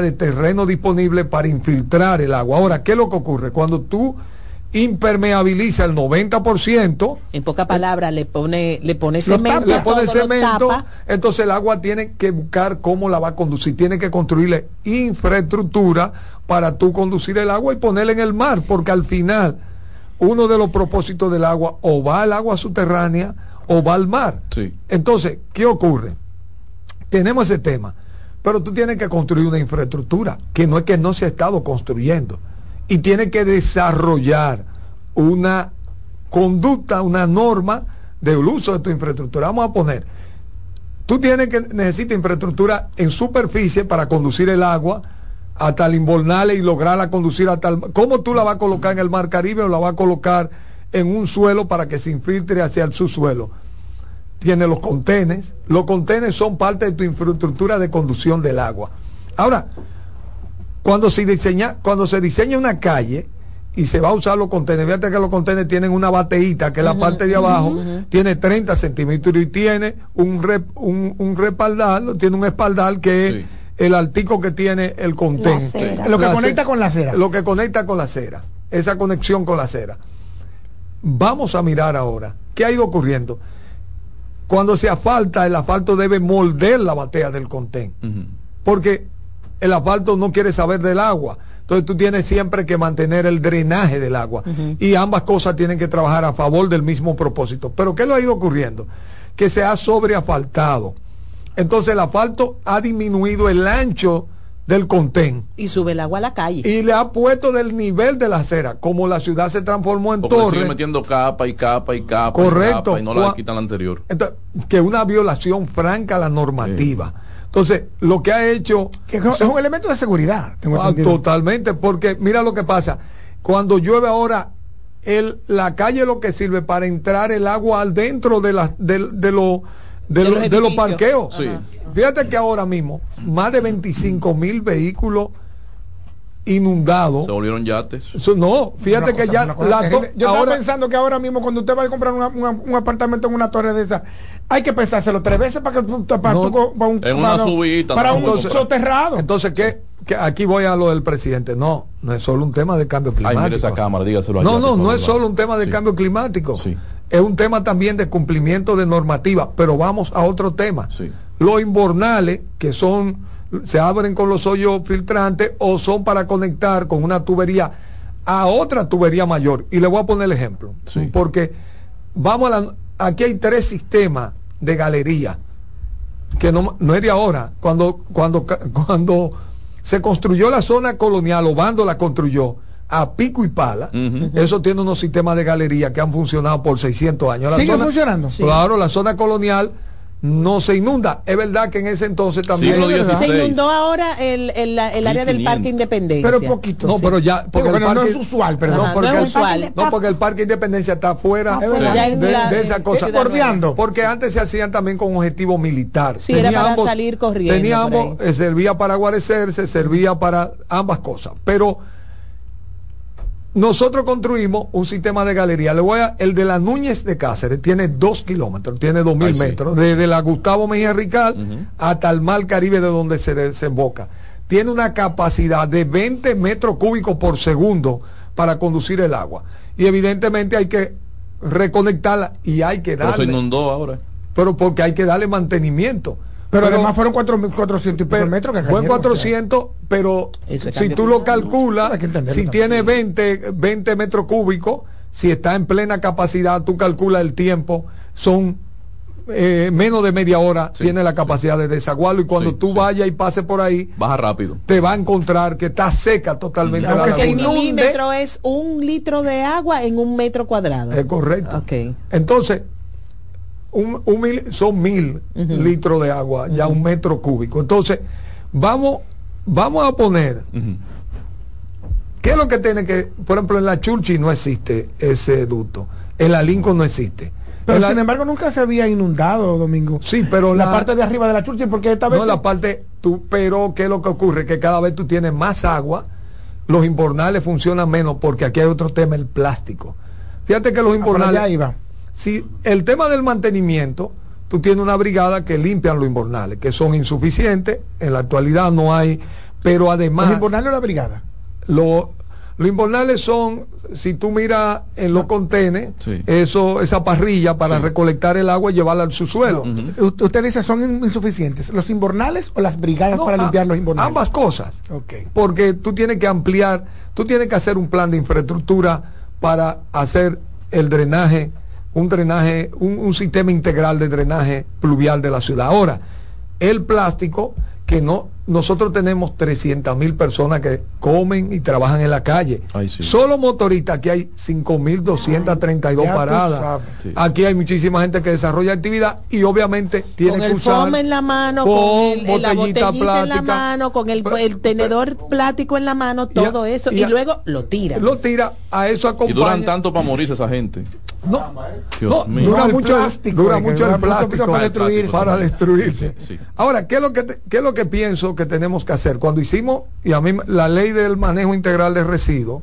de terreno disponible para infiltrar el agua. Ahora, ¿qué es lo que ocurre? Cuando tú impermeabiliza el 90%. En pocas palabras, le pone, le pone cemento. Le pone cemento, entonces el agua tiene que buscar cómo la va a conducir. Tiene que construirle infraestructura para tú conducir el agua y ponerla en el mar, porque al final uno de los propósitos del agua o va al agua subterránea o va al mar. Entonces, ¿qué ocurre? Tenemos ese tema, pero tú tienes que construir una infraestructura, que no es que no se ha estado construyendo y tiene que desarrollar una conducta, una norma del uso de tu infraestructura. Vamos a poner, tú tienes que necesitas infraestructura en superficie para conducir el agua hasta el Inbornales y lograrla conducir hasta el... ¿Cómo tú la vas a colocar en el Mar Caribe o la vas a colocar en un suelo para que se infiltre hacia el subsuelo? Tiene los contenes. Los contenes son parte de tu infraestructura de conducción del agua. Ahora, cuando se diseña, cuando se diseña una calle y se va a usar los contenedores, fíjate que los contenedores tienen una bateíta que es la parte de abajo, tiene 30 centímetros y tiene un, un, un respaldar, tiene un espaldar que es el altico que tiene el contenedor. Lo que conecta con la acera. Lo que conecta con la acera. Esa conexión con la acera. Vamos a mirar ahora qué ha ido ocurriendo. Cuando se asfalta, el asfalto debe moldear la batea del contén. Porque el asfalto no quiere saber del agua. Entonces tú tienes siempre que mantener el drenaje del agua. Y ambas cosas tienen que trabajar a favor del mismo propósito. Pero ¿qué lo ha ido ocurriendo? Que se ha sobreasfaltado. Entonces el asfalto ha disminuido el ancho del contén. Y sube el agua a la calle. Y le ha puesto del nivel de la acera. Como la ciudad se transformó en torre. Sigue metiendo capa y capa y capa. Correcto. Y, no la quitan la anterior. Entonces, que una violación franca a la normativa. Entonces, lo que ha hecho... Que es un elemento de seguridad. Ah, totalmente, porque mira lo que pasa. Cuando llueve ahora, el, la calle lo que sirve para entrar el agua al dentro de, la, de, de, lo, de, de los parqueos. Fíjate que ahora mismo, más de 25 mil vehículos inundado. Se volvieron yates. no, fíjate que ya. La yo estaba pensando que ahora mismo, cuando usted va a comprar un apartamento en una torre de esa, hay que pensárselo tres veces para que para, un, en una subida, para un soterrado. Entonces, ¿qué? Que aquí voy a lo del presidente. No, no es solo un tema de cambio climático. esa cámara, dígaselo no, no, no es solo un tema de cambio climático. Es un tema también de cumplimiento de normativa. Pero vamos a otro tema. Los inbornales, que son se abren con los hoyos filtrantes o son para conectar con una tubería a otra tubería mayor. Y le voy a poner el ejemplo. Porque vamos a la, aquí hay tres sistemas de galería que no, no es de ahora. Cuando, cuando, cuando se construyó la zona colonial, Obando la construyó a pico y pala, eso tiene unos sistemas de galería que han funcionado por 600 años. ¿Sigue funcionando? Claro, la zona colonial no se inunda. Es verdad que en ese entonces también. se inundó ahora el, el, el área del Parque Independencia. Pero poquito. No, pero ya. Porque el parque, no es usual, perdón. no, porque, es usual. no, porque el Parque Independencia está fuera de, esa cosa. Bordeando. Porque antes se hacían también con objetivo militar. Sí, era para salir corriendo. Teníamos, eh, servía para guarecerse, servía para ambas cosas. Pero nosotros construimos un sistema de galería. Le voy a, el de la Núñez de Cáceres tiene dos kilómetros, tiene dos mil metros, desde la Gustavo Mejía Rical hasta el Mar Caribe de donde se desemboca. Tiene una capacidad de 20 metros cúbicos por segundo para conducir el agua. Y evidentemente hay que reconectarla y hay que darle. Pero se inundó ahora. Pero porque hay que darle mantenimiento. Pero, además fueron 4.400 y pico metros que Fue 400, pero si tú lo calculas, si tiene 20, 20 metros cúbicos, si está en plena capacidad, tú calculas el tiempo, son eh, menos de media hora tiene la capacidad de desaguarlo y cuando tú vayas y pases por ahí baja rápido. te va a encontrar que está seca totalmente la el milímetro es un litro de agua en un metro cuadrado. Es correcto. Entonces un, son mil litros de agua, ya un metro cúbico. Entonces, vamos, vamos a poner, ¿qué es lo que tiene que, por ejemplo, en la Churchi no existe ese ducto, en la Lincoln no existe. Pero sin embargo nunca se había inundado, Domingo. Sí, pero la, parte de arriba de la Churchi, porque esta vez... No, la parte, tú, pero ¿qué es lo que ocurre? Que cada vez tú tienes más agua, los inbornales funcionan menos, porque aquí hay otro tema, el plástico. Fíjate que los ah, inbornales... iba si el tema del mantenimiento, tú tienes una brigada que limpian los inbornales, que son insuficientes, en la actualidad no hay Pero además... ¿Los invernales o la brigada? Lo, los invernales son, si tú miras en los contenes, Sí. eso, esa parrilla para Sí. recolectar el agua y llevarla al subsuelo. U- Usted dice son in- insuficientes. ¿Los invernales o las brigadas No, para a- limpiar los invernales? Ambas cosas. Porque tú tienes que ampliar, tú tienes que hacer un plan de infraestructura para hacer el drenaje, un drenaje, un, un sistema integral de drenaje pluvial de la ciudad. Ahora, el plástico, que no, nosotros tenemos 300 mil personas que comen y trabajan en la calle. Ay, sí. Solo motoristas, aquí hay 5.232 Ya tú paradas. Sí. Aquí hay muchísima gente que desarrolla actividad y obviamente tiene con que el usar foam en la mano, con con, el- la botellita botellita en la plástica. mano, con el, el tenedor plástico en la mano, Y a- todo eso, y y, a- luego lo tira. lo tira a eso Y acompaña duran tanto para morirse esa gente. No, no, dura mucho plástico, dura mucho el plástico para destruirse. para destruirse. Sí. ahora qué es lo que te- qué es lo que pienso que tenemos que hacer cuando hicimos y a mí la ley del manejo integral de residuos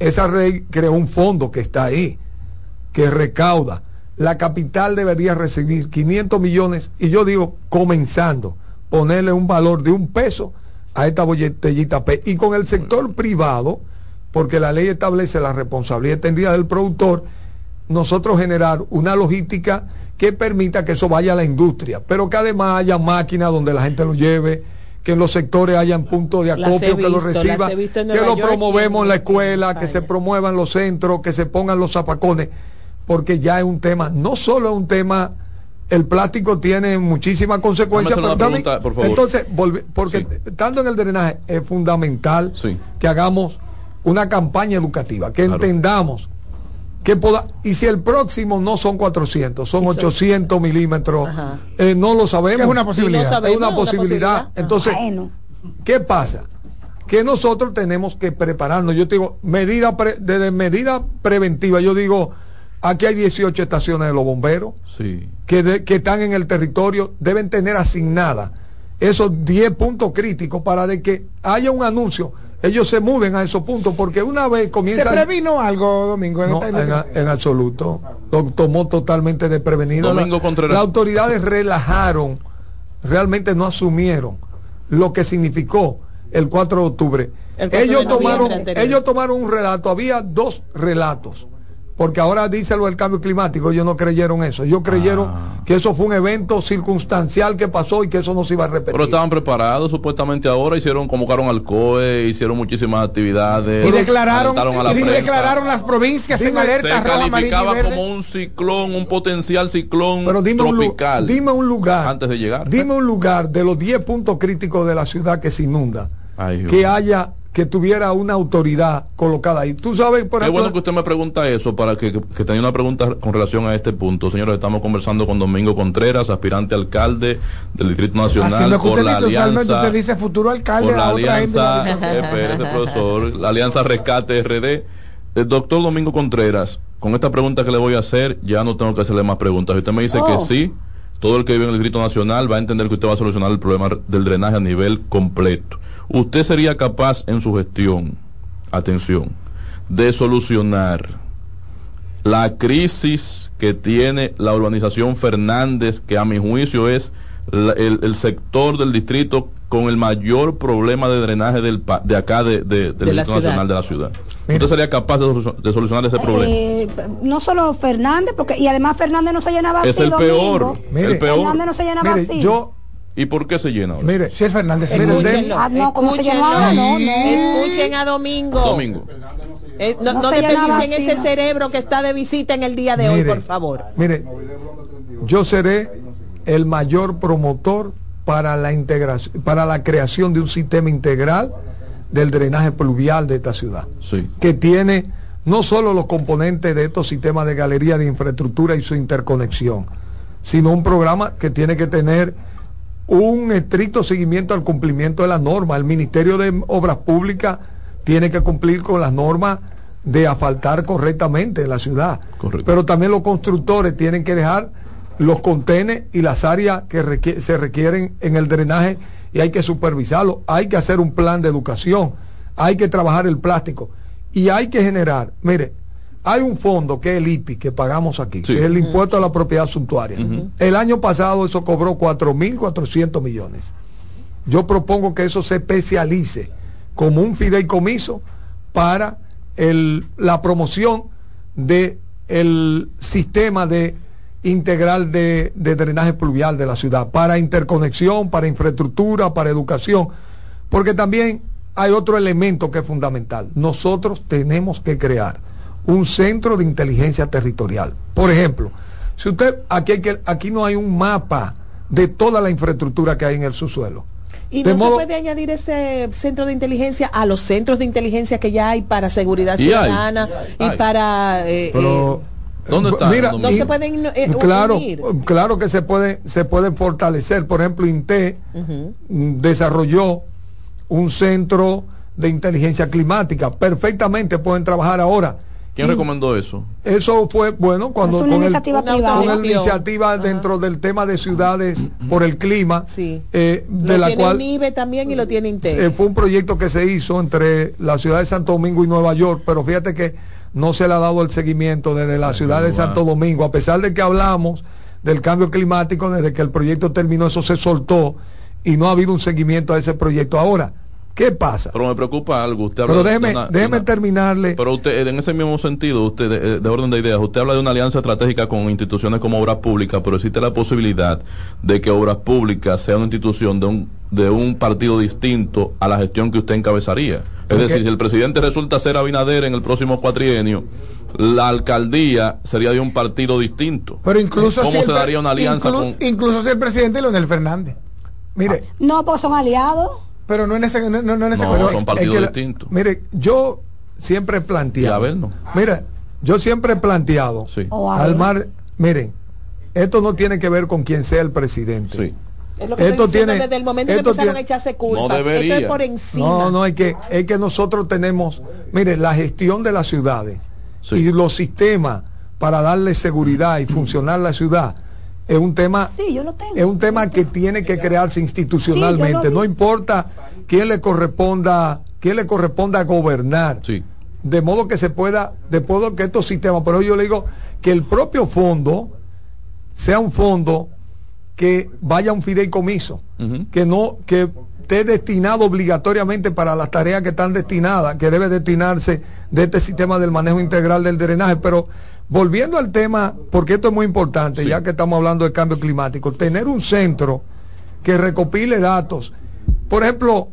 esa ley creó un fondo que está ahí que recauda. La capital debería recibir 500 millones y yo digo comenzando ponerle un valor de un peso a esta botellita P. Y con el sector privado porque la ley establece la responsabilidad extendida del productor nosotros generar una logística que permita que eso vaya a la industria, pero que además haya máquinas donde la gente lo lleve, que en los sectores hayan puntos de acopio que lo reciba, que lo York promovemos en la escuela, en que se promuevan los centros, que se pongan los zapacones, porque ya es un tema, no solo es un tema, el plástico tiene muchísimas consecuencias, pero también- pregunta, por favor. entonces, volve- porque Sí. estando en el drenaje es fundamental Sí. que hagamos una campaña educativa, que Claro. entendamos que poda y si el próximo no son 400, son Eso. 800 milímetros, eh, no lo sabemos. Es una no posibilidad. sabemos, Es una una posibilidad. posibilidad. Entonces, Bueno, ¿qué pasa? Que nosotros tenemos que prepararnos. Yo te digo, medida pre- desde medida preventiva, yo digo, aquí hay 18 estaciones de los bomberos Sí. que, de- que están en el territorio, deben tener asignadas esos 10 puntos críticos para de que haya un anuncio, ellos se muden a esos puntos, porque una vez ¿Se comienza... previno algo, Domingo? en No, esta en, en absoluto. Lo tomó totalmente desprevenido. Domingo La- Contreras. Las autoridades relajaron, realmente no asumieron lo que significó el 4 de octubre. El 4 Ellos de tomaron, ellos tomaron un relato, había dos relatos. Porque ahora dice lo del cambio climático, ellos no creyeron eso. Ellos creyeron Ah. que eso fue un evento circunstancial que pasó y que eso no se iba a repetir. Pero estaban preparados supuestamente ahora, hicieron, convocaron al COE, hicieron muchísimas actividades. y declararon, alentaron a la y prensa. declararon las provincias en Dime, alerta se roja, amarilla y calificaba como un ciclón, un potencial ciclón Pero dime un, tropical. dime un lugar. Antes de llegar. Dime un lugar de los 10 puntos críticos de la ciudad que se inunda. Ay, que haya, que tuviera una autoridad colocada ahí. Tú sabes, por Qué ejemplo. bueno que usted me pregunta eso para que, que, que tenía una pregunta con relación a este punto. Señores, estamos conversando con Domingo Contreras, aspirante alcalde del Distrito Nacional Así es lo que por usted la dice, usualmente alianza. usted dice futuro alcalde por la a otra gente. alianza, espérese, profesor, la alianza Rescate RD. El doctor Domingo Contreras, con esta pregunta que le voy a hacer, ya no tengo que hacerle más preguntas. Si usted me dice que Oh. sí, todo el que vive en el Distrito Nacional va a entender que usted va a solucionar el problema del drenaje a nivel completo. Usted sería capaz en su gestión, atención, de solucionar la crisis que tiene la urbanización Fernández, que a mi juicio es la- el, el sector del distrito con el mayor problema de drenaje del, pa- de acá de, de- del De Distrito ciudad. Nacional de la ciudad. ¿Usted sería capaz de, solu- de solucionar ese problema? eh, no solo Fernández, porque y además Fernández no se llenaba es así, el peor, Domingo. Mire, el peor. Fernández no se llenaba Mire, así. yo, ¿Y por qué se llena ahora? mire, el Fernández. Mire, Ah, no, ¿cómo se llamaba? No, no. Escuchen a Domingo. Domingo. Eh, no, No no llenaba ese cerebro que está de visita en el día de hoy, por favor. Mire, yo seré el mayor promotor para la integración, para la creación de un sistema integral del drenaje pluvial de esta ciudad, Sí. que tiene no solo los componentes de estos sistemas de galería de infraestructura y su interconexión, sino un programa que tiene que tener un estricto seguimiento al cumplimiento de las normas. El Ministerio de Obras Públicas tiene que cumplir con las normas de asfaltar correctamente en la ciudad. Correcto. Pero también los constructores tienen que dejar los contenes y las áreas que se requieren en el drenaje y hay que supervisarlo. Hay que hacer un plan de educación, hay que trabajar el plástico y hay que generar, mire, hay un fondo que es el IPI que pagamos aquí, Sí. que es el impuesto a la propiedad suntuaria. El año pasado eso cobró 4.400 millones. yo propongo que eso se especialice como un fideicomiso para el- la promoción de el sistema de integral de, de drenaje pluvial de la ciudad, para interconexión, para infraestructura, para educación, porque también hay otro elemento que es fundamental. Nosotros tenemos que crear un centro de inteligencia territorial. Por ejemplo, si usted aquí hay que aquí no hay un mapa de toda la infraestructura que hay en el subsuelo. Y De no modo- se puede añadir ese centro de inteligencia a los centros de inteligencia que ya hay para seguridad Y hay, ciudadana y, hay. para... eh, Pero eh, ¿Dónde está? Mira, ¿Dónde no y- se pueden eh, claro, unir. claro que se puede se pueden fortalecer. Por ejemplo, INTE desarrolló un centro de inteligencia climática. Perfectamente pueden trabajar ahora. ¿Quién Y recomendó eso? Eso fue bueno cuando con el- iniciativa privada. con la Gestión. iniciativa Ajá. dentro del tema de ciudades por el clima, Sí. eh, de lo la tiene cual NIBE también y lo tiene eh, fue un proyecto que se hizo entre la ciudad de Santo Domingo y Nueva York, pero fíjate que no se le ha dado el seguimiento desde la ciudad de. Santo Domingo, a pesar de que hablamos del cambio climático, desde que el proyecto terminó, eso se soltó y no ha habido un seguimiento a ese proyecto. Ahora, ¿qué pasa? Pero me preocupa algo. Usted habla Pero de déjeme, una- déjeme una- terminarle. Pero usted, en ese mismo sentido, usted, de, de orden de ideas, usted habla de una alianza estratégica con instituciones como Obras Públicas, pero existe la posibilidad de que Obras Públicas sea una institución de un, de un partido distinto a la gestión que usted encabezaría. Es decir, si el presidente resulta ser Abinader en el próximo cuatrienio, la alcaldía sería de un partido distinto. Pero incluso ¿Cómo si se daría una alianza inclu- con- Incluso si el presidente Leonel Fernández. Mire, No, porque son aliados. Pero no en ese, no, no- en ese No, pero- son es partidos que distintos. Mire, yo siempre he Y a planteado. ver, no. Mira, yo siempre he planteado. Sí. Al mar, miren, esto no tiene que ver con quien sea el presidente. Sí. Es lo que esto estoy tiene- desde el momento que esto empezaron tiene- a echarse culpas. No debería. Esto es por encima. No, no, es que, es que nosotros tenemos, mire, la gestión de las ciudades Sí. y los sistemas para darle seguridad y funcionar la ciudad es un tema Sí, yo lo tengo. es un tema que tiene que crearse institucionalmente. no importa quién le corresponda, quién le corresponda gobernar. Sí. De modo que se pueda, de modo que estos sistemas, pero yo le digo que el propio fondo sea un fondo que vaya a un fideicomiso, que no, que esté destinado obligatoriamente para las tareas que están destinadas, que debe destinarse de este sistema del manejo integral del drenaje. Pero volviendo al tema, porque esto es muy importante, Sí. ya que estamos hablando de cambio climático, tener un centro que recopile datos. Por ejemplo,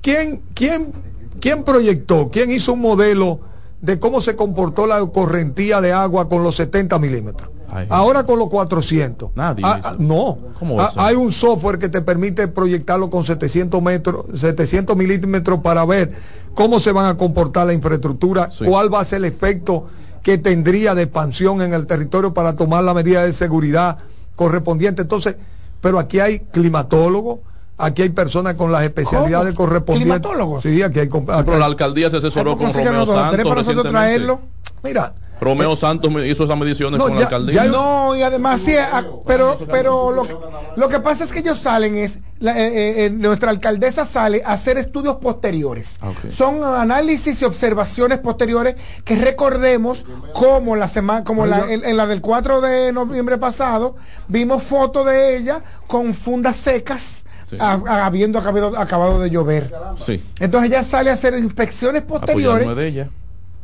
¿quién, quién, quién proyectó, quién hizo un modelo de cómo se comportó la correntía de agua con los 70 milímetros? Ay. Ahora con los 400. Nadie Ah, ah, no. ¿Cómo va a Ah, hay un software que te permite proyectarlo con 700 metros, 700 milímetros para ver cómo se van a comportar la infraestructura, Sí. cuál va a ser el efecto que tendría de expansión en el territorio para tomar la medida de seguridad correspondiente. Entonces, pero aquí hay climatólogos, aquí hay personas con las especialidades ¿Cómo? correspondientes. ¿Climatólogos? Sí, aquí hay. Pero la alcaldía se asesoró con ¿por qué Romeo Santos. para nosotros recientemente. traerlo? Mira, Romeo Santos me hizo esas mediciones No, con ya- la alcaldía. ya No, y además sí, ah, pero, pero lo, que- lo que pasa es que ellos salen es, la- eh, eh, eh, nuestra alcaldesa sale a hacer estudios posteriores. Ah. Son análisis y observaciones posteriores que recordemos como la semana, como la, en, en la del 4 de noviembre pasado, vimos fotos de ella con fundas secas, Sí. a- a- habiendo acabado, acabado de llover. Sí. Entonces ella sale a hacer inspecciones posteriores. Apoyarme de ella.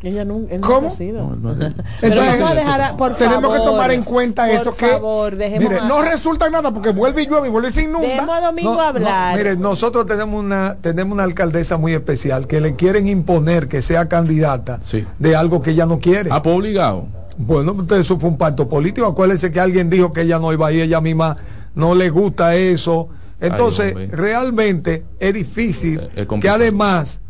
Ella no, él ¿Cómo? no Entonces, vamos a dejar, a- por tenemos que tomar en cuenta por eso que favor, dejemos mire, a- no resulta nada porque vuelve y llueve y vuelve y se inunda. dejemos a Domingo No, no, hablar. mire, nosotros tenemos una, tenemos una alcaldesa muy especial que le quieren imponer que sea candidata Sí. de algo que ella no quiere. Ah, pues obligado. Bueno, entonces eso fue un pacto político. Acuérdense que alguien dijo que ella no iba ir, ella misma no le gusta eso. Entonces, realmente es difícil es que complicado. además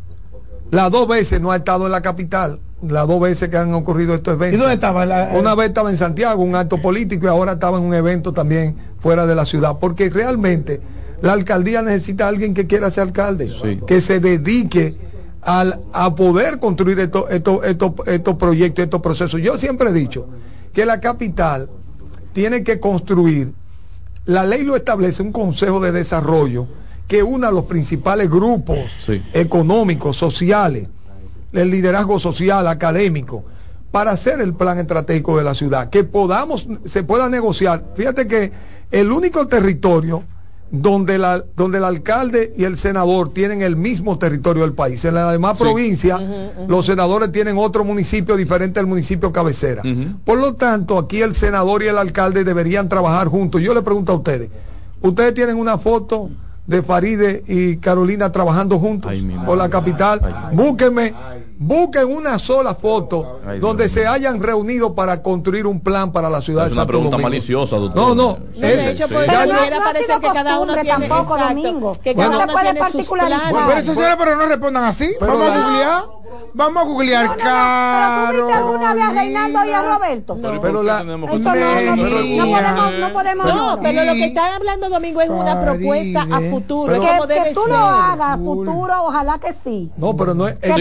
las dos veces no ha estado en la capital, las dos veces que han ocurrido estos ¿Y eventos. dónde estaba? La, Una vez estaba en Santiago, un acto político, y ahora estaba en un evento también fuera de la ciudad, porque realmente la alcaldía necesita a alguien que quiera ser alcalde, Sí. que se dedique al, a poder construir estos estos estos estos proyectos, estos procesos. Yo siempre he dicho que la capital tiene que construir, la ley lo establece, un consejo de desarrollo que una a los principales grupos Sí. económicos, sociales, el liderazgo social, académico, para hacer el plan estratégico de la ciudad, que podamos, se pueda negociar. Fíjate que el único territorio donde, la, donde el alcalde y el senador tienen el mismo territorio del país. En las demás Sí. provincias, los senadores tienen otro municipio diferente al municipio cabecera. Por lo tanto, aquí el senador y el alcalde deberían trabajar juntos. Yo le pregunto a ustedes, ¿ustedes tienen una foto de Faride y Carolina trabajando juntos Ay, por la capital? Ay. Búsquenme, busquen una sola foto Ay, donde Dios se hayan reunido para construir un plan para la ciudad Es de una Santo pregunta Domingo. maliciosa, doctor. No, no, Sí, No, de hecho, sí. no ha parecer que cada uno tiene tampoco, exacto, Domingo. que Bueno, cada no uno se puede tiene sus particularizar. planes. Pero eso, señora, pero no respondan así. Pero Vamos la- a googlear. Vamos a googlear, No, no, no, pero tú alguna vez a Reinaldo y a Roberto. Pero, ¿y por Pero la- Eso no, no, no, no podemos, no podemos. No, no. pero lo que está hablando Domingo es una propuesta a futuro, es que, tú ser. lo hagas futuro, ojalá que sí. No, pero no es, es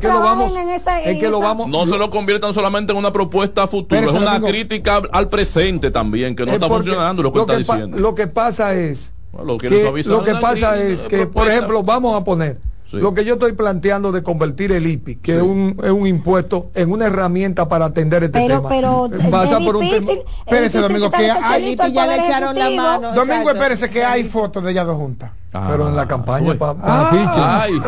Es que lo vamos, en esa- es en que lo esa- vamos, No se lo conviertan solamente en una propuesta a futuro, Espérese, es una crítica al presente también, que no es está funcionando lo que está pa- diciendo. lo que pasa es Bueno, lo que lo que pasa es que, por ejemplo, vamos a poner Sí. lo que yo estoy planteando de convertir el IPI, que Sí. es, un, es un impuesto, en una herramienta para atender este Pero, tema. pero Pasa es por un difícil. tema. es Espérese, Domingo, que hay- Y ya le echaron la mano. Domingo, Exacto. espérese que hay fotos de ellas dos juntas. Pero en la Ah, campaña para Ah.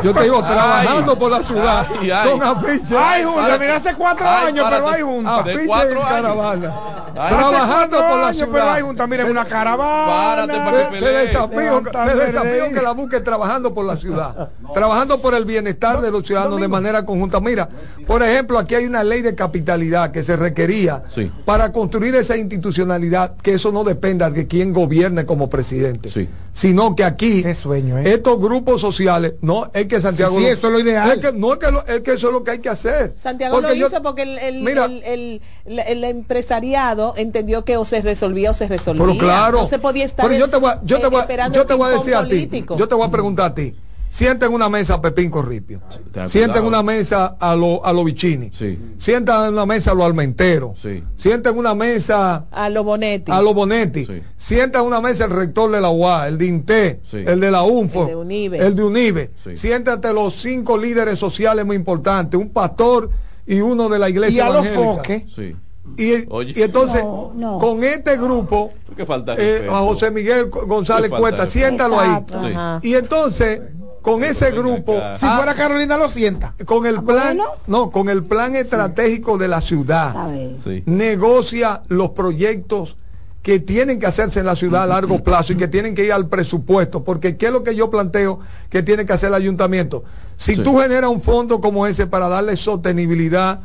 Yo te digo, Ay. trabajando por la ciudad Ay, ay. con afiche. Ay, juntas, mira, hace cuatro Ay, años, pero hay juntas. Ah, de Afiche cuatro en años. caravana. Ay. Trabajando por la años, Pero ciudad. hay una caravana. Párate para Te, que te pelee. desafío, te desafío que la busque trabajando por la ciudad, trabajando por el bienestar de los ciudadanos de manera conjunta. Mira, por ejemplo, aquí hay una ley de capitalidad que se requería Sí. para construir esa institucionalidad, que eso no dependa de quién gobierne como presidente, Sí. Sino que aquí Qué sueño, ¿eh? estos grupos sociales, no es que Santiago, Sí, sí, eso es lo ideal. es que, no es que, lo- es que eso es lo que hay que hacer. Santiago lo yo- hizo porque el, el, Mira, el, el- el- el empresariado entendió que o se resolvía o se resolvía. Pero claro. No se podía estar Pero yo te voy, a- yo te voy, yo te voy a decir a ti. político. Yo te voy a preguntar a ti. Sienta en una mesa a Pepín Corripio. ten Sienta en una mesa a los a lo Vicini. Sí. Sienta en una mesa a los Almenteros. Sí. Sienta en una mesa A lo Bonetti. a los Bonetti. Sí. Sienta en una mesa el rector de la UA, el de INTE, Sí. el de la UNFO, El de UNIBE. el de UNIBE. Sí. Siéntate los cinco líderes sociales muy importantes, un pastor y uno de la Y iglesia a los evangélica. foques. Sí. Y, Oye. y entonces, No, no. con este grupo, ¿Qué falta de eh, a José Miguel González Cuesta, siéntalo Exacto. ahí. Sí. Y entonces, con ese grupo, acá. Si ah, fuera Carolina, lo sienta. con el plan, bueno. no, con el plan estratégico de la ciudad. Sí. negocia los proyectos que tienen que hacerse en la ciudad a largo plazo y que tienen que ir al presupuesto, porque ¿qué es lo que yo planteo que tiene que hacer el ayuntamiento? Si Sí. tú generas un fondo como ese para darle sostenibilidad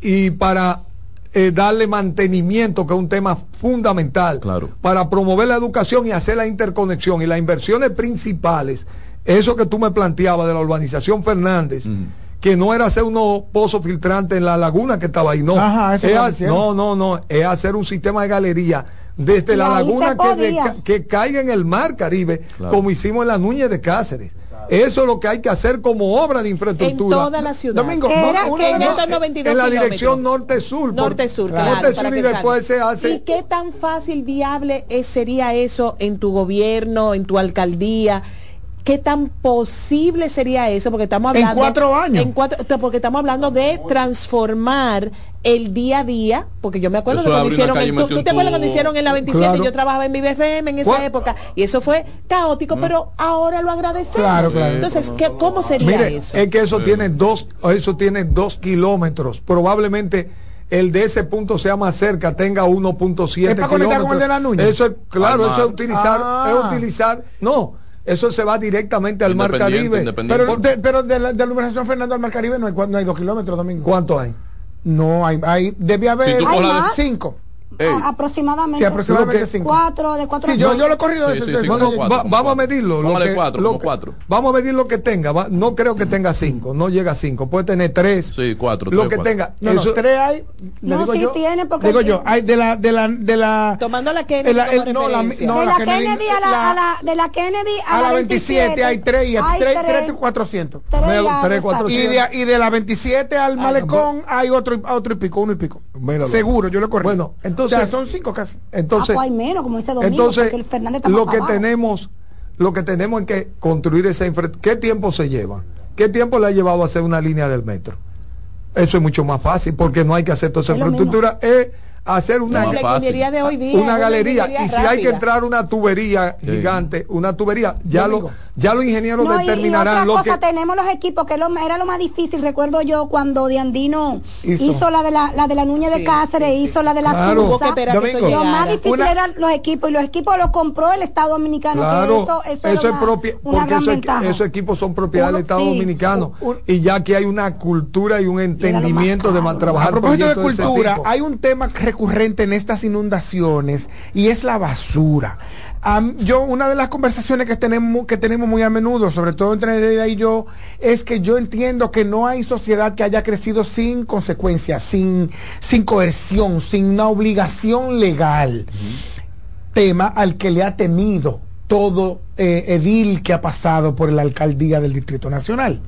y para eh, darle mantenimiento, que es un tema fundamental, Claro. para promover la educación y hacer la interconexión y las inversiones principales, eso que tú me planteabas de la urbanización Fernández, que no era hacer unos pozos filtrantes en la laguna que estaba ahí, no. Ajá, eso Es no, no, no, es hacer un sistema de galería desde Y la laguna que, de- podía. que caiga en el mar Caribe, Claro. como hicimos en la Núñez de Cáceres. Eso es lo que hay que hacer como obra de en infraestructura. toda la ciudad. Domingo, era- no, que una- en no, estos 92 en la dirección norte-sur. Norte-sur, claro. norte-sur para y que después salga. se hace... ¿Y qué tan fácil, viable eh, sería eso en tu gobierno, en tu alcaldía? ¿Qué tan posible sería eso? Porque estamos En hablando... cuatro años. En cuatro, te- porque estamos hablando de transformar el día a día, porque yo me acuerdo Eso de cuando hicieron, el, ¿tú, te acuerdas cuando hicieron en la 27? Claro. Yo trabajaba en Vive FM en esa ¿Cuál? época y eso fue caótico, pero ahora lo agradecemos. Claro, claro. Entonces, ¿qué, ¿cómo sería Mire, eso? es que eso Sí. tiene dos, eso tiene dos kilómetros. Probablemente el de ese punto sea más cerca, tenga 1.7 ¿Es para conectar con el de la Núñez? Eso es, claro, eso es utilizar, Ah. es utilizar, no, eso se va directamente al mar Caribe. Pero, de, pero de la, de la Fernando al Mar Caribe no hay, no hay dos kilómetros, Domingo. ¿Cuánto hay? No, hay, hay debe haber Si cinco. Ey. Aproximadamente. Sí, aproximadamente Lo que- cinco. Cuatro, de cuatro Sí, yo, a yo lo he corrido Sí, ese- sí, ese- sí, No, ese- no, como va- cuatro, como vamos a medirlo. lo Póngale que- cuatro, lo como que- cuatro. Vamos a medir lo que tenga. va- no creo que tenga cinco. No llega a cinco. Puede tener tres. Sí, cuatro, Lo tres, que cuatro. tenga. No, no, Eso- tres hay. No, digo sí yo, tiene, porque- Digo yo, hay de la, de la, de la. Tomando la Kennedy el- el- como no, la- referencia. no, de la la Kennedy- Kennedy, a, la, la- a la- de la Kennedy a, a la 27 hay tres y hay tres, tres. tres, 400. Tres Tres, ya, tres, exacto. cuatro, Y de, y de la 27 al malecón hay otro, otro y pico, uno y pico. Seguro, yo lo corrí. Bueno, entonces- O sea, son cinco casi. Entonces, Ah, pues hay menos, como dice Domingo, entonces porque el Fernández está más lo que abajo. tenemos, lo que tenemos es que construir esa infraestructura. ¿Qué tiempo se lleva? ¿Qué tiempo le ha llevado a hacer una línea del metro? Eso es mucho más fácil porque no hay que hacer toda esa Es infraestructura. Es hacer una, fácil. ingeniería de hoy día. una galería y si hay que entrar una tubería Sí. gigante, una tubería, ya lo, ya los ingenieros No, y- y, determinarán otra lo cosa, que tenemos los equipos, que lo- era lo más difícil. Recuerdo yo cuando Diandino Hizo. hizo, la de la, la de la Nuña Sí, de Cáceres, sí, hizo sí. la de la Claro. Que que. Lo más difícil Una- eran los equipos y los equipos los compró el Estado Dominicano. que Claro, eso, eso, eso era es una- propia, una porque eso- esos equipos son propiedad del Estado sí. Dominicano Un- y ya que hay una cultura y un entendimiento de A trabajar propósito de cultura, hay un tema recurrente en estas inundaciones y es la basura. Yo, una de las conversaciones que tenemos, que tenemos muy a menudo, sobre todo entre Nereida y yo, es que yo entiendo que no hay sociedad que haya crecido sin consecuencias, sin, sin coerción, sin una obligación legal. Tema al que le ha temido todo eh, edil que ha pasado por la alcaldía del Distrito Nacional.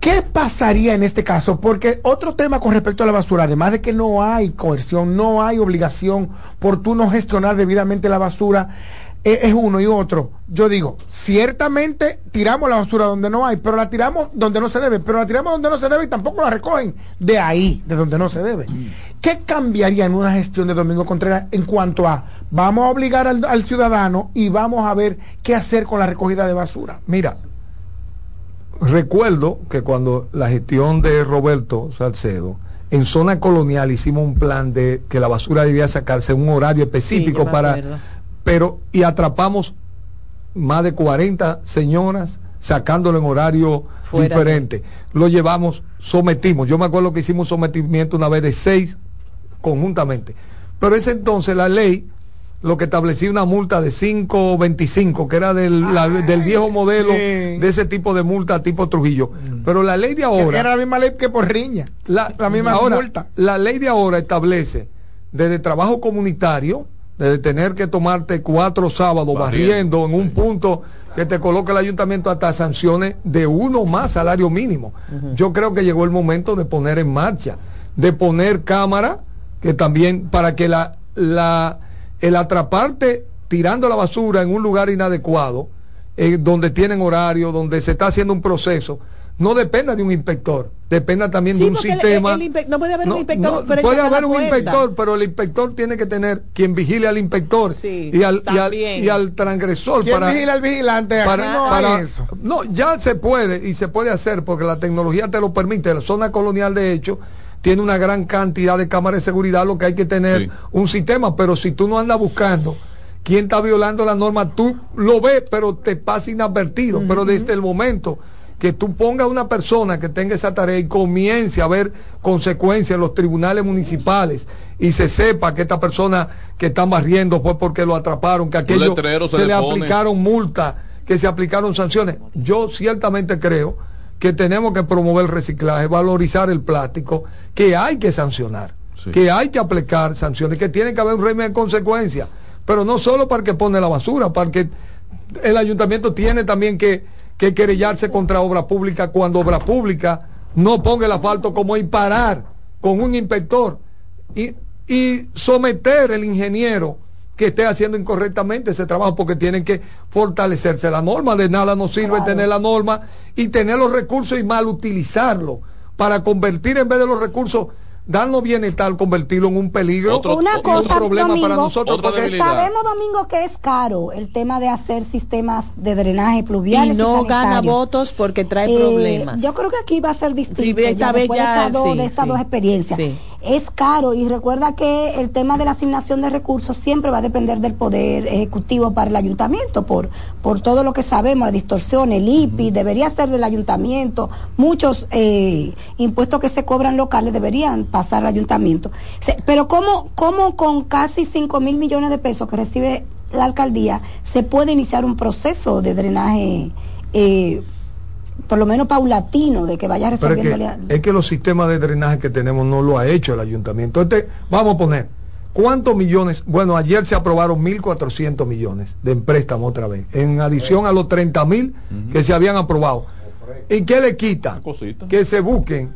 ¿Qué pasaría en este caso? Porque otro tema con respecto a la basura, además de que no hay coerción, no hay obligación por tú no gestionar debidamente la basura, eh, es uno y otro. Yo digo, ciertamente tiramos la basura donde no hay, pero la tiramos donde no se debe, pero la tiramos donde no se debe y tampoco la recogen de ahí, de donde no se debe. ¿Qué cambiaría en una gestión de Domingo Contreras en cuanto a vamos a obligar al ciudadano y vamos a ver qué hacer con la recogida de basura? Mira, recuerdo que cuando la gestión de Roberto Salcedo, en zona colonial hicimos un plan de que la basura debía sacarse en un horario específico para acuerdo. pero y atrapamos más de 40 señoras sacándolo en horario Fuera diferente. Lo llevamos, sometimos. Yo me acuerdo que hicimos un sometimiento una vez de seis conjuntamente. Pero ese entonces la ley lo que establecía una multa de 5.25, que era del, la- del viejo modelo de ese tipo de multa tipo Trujillo. Pero la ley de ahora... Era la misma ley que por riña. La, la misma ahora, multa. La ley de ahora establece desde trabajo comunitario, desde tener que tomarte cuatro sábados Barriendo. barriendo, en un punto que te coloque el ayuntamiento hasta sanciones de uno más salario mínimo. Yo creo que llegó el momento de poner en marcha, de poner cámara, que también para que la, la el atraparte tirando la basura en un lugar inadecuado, eh, donde tienen horario, donde se está haciendo un proceso, no dependa de un inspector, dependa también Sí, de un el- sistema. el no puede haber un inspector frente puede haber un puerta. inspector, pero el inspector tiene que tener quien vigile al inspector Sí, y, al, y, al, y al transgresor ¿Quién para, vigila al vigilante? Aquí para- no para- hay eso. no, ya se puede y se puede hacer porque la tecnología te lo permite. La zona colonial, de hecho, tiene una gran cantidad de cámaras de seguridad, lo que hay que tener Sí. un sistema, pero si tú no andas buscando quién está violando la norma, tú lo ves, pero te pasa inadvertido. Pero desde el momento que tú pongas una persona que tenga esa tarea y comience a ver consecuencias en los tribunales municipales y se sepa que esta persona que están barriendo fue porque lo atraparon, que aquello se se le le aplicaron multas, que se aplicaron sanciones. Yo ciertamente creo que tenemos que promover el reciclaje, valorizar el plástico, que hay que sancionar, Sí. que hay que aplicar sanciones, que tiene que haber un régimen de consecuencias, pero no solo para el que pone la basura, para que el ayuntamiento tiene también que, que querellarse contra obra pública cuando obra pública no ponga el asfalto como y parar con un inspector y, y someter el ingeniero que esté haciendo incorrectamente ese trabajo porque tienen que fortalecerse la norma. De nada nos sirve tener la norma y tener los recursos y mal utilizarlo para convertir en vez de los recursos, darnos bienestar, convertirlo en un peligro Otro- Una y un problema Domingo, para nosotros. Porque-. Sabemos, Domingo, que es caro el tema de hacer sistemas de drenaje Y pluviales. no gana votos porque trae Eh, problemas. Yo creo que aquí va a ser distinto. Sí, esta ya vez después ya, de estas, dos, sí, de estas sí. dos experiencias. Sí. Es caro y recuerda que el tema de la asignación de recursos siempre va a depender del poder ejecutivo para el ayuntamiento por, por todo lo que sabemos, la distorsión, el IPI, debería ser del ayuntamiento. Muchos eh, impuestos que se cobran locales deberían pasar al ayuntamiento. Se- pero ¿cómo, cómo con casi 5 mil millones de pesos que recibe la alcaldía se puede iniciar un proceso de drenaje? eh, por lo menos paulatino, de que vaya Pero es resolviendo que, es que los sistemas de drenaje que tenemos no lo ha hecho el ayuntamiento. Este, vamos a poner, ¿cuántos millones? Bueno, ayer se aprobaron 1.400 millones de préstamo otra vez, en adición a los 30 mil que se habían aprobado. ¿Y qué le quita? Que se busquen.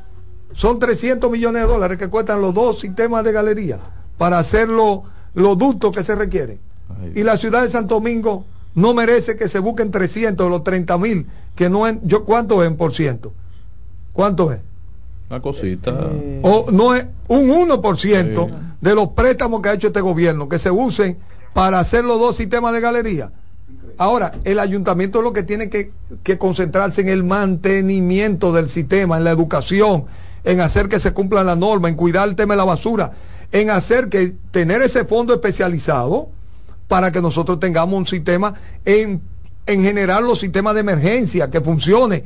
Son 300 millones de dólares que cuestan los dos sistemas de galería para hacer lo- los ductos que se requieren. Y la ciudad de Santo Domingo no merece que se busquen 300 de los 30 mil, que no en, yo ¿cuánto es en por ciento? ¿Cuánto es? Una cosita. o no es un 1% de los préstamos que ha hecho este gobierno que se usen para hacer los dos sistemas de galería. Ahora, el ayuntamiento es lo que tiene que, que concentrarse en el mantenimiento del sistema, en la educación, en hacer que se cumplan las normas, en cuidar el tema de la basura, en hacer que tener ese fondo especializado para que nosotros tengamos un sistema en, en generar los sistemas de emergencia que funcione,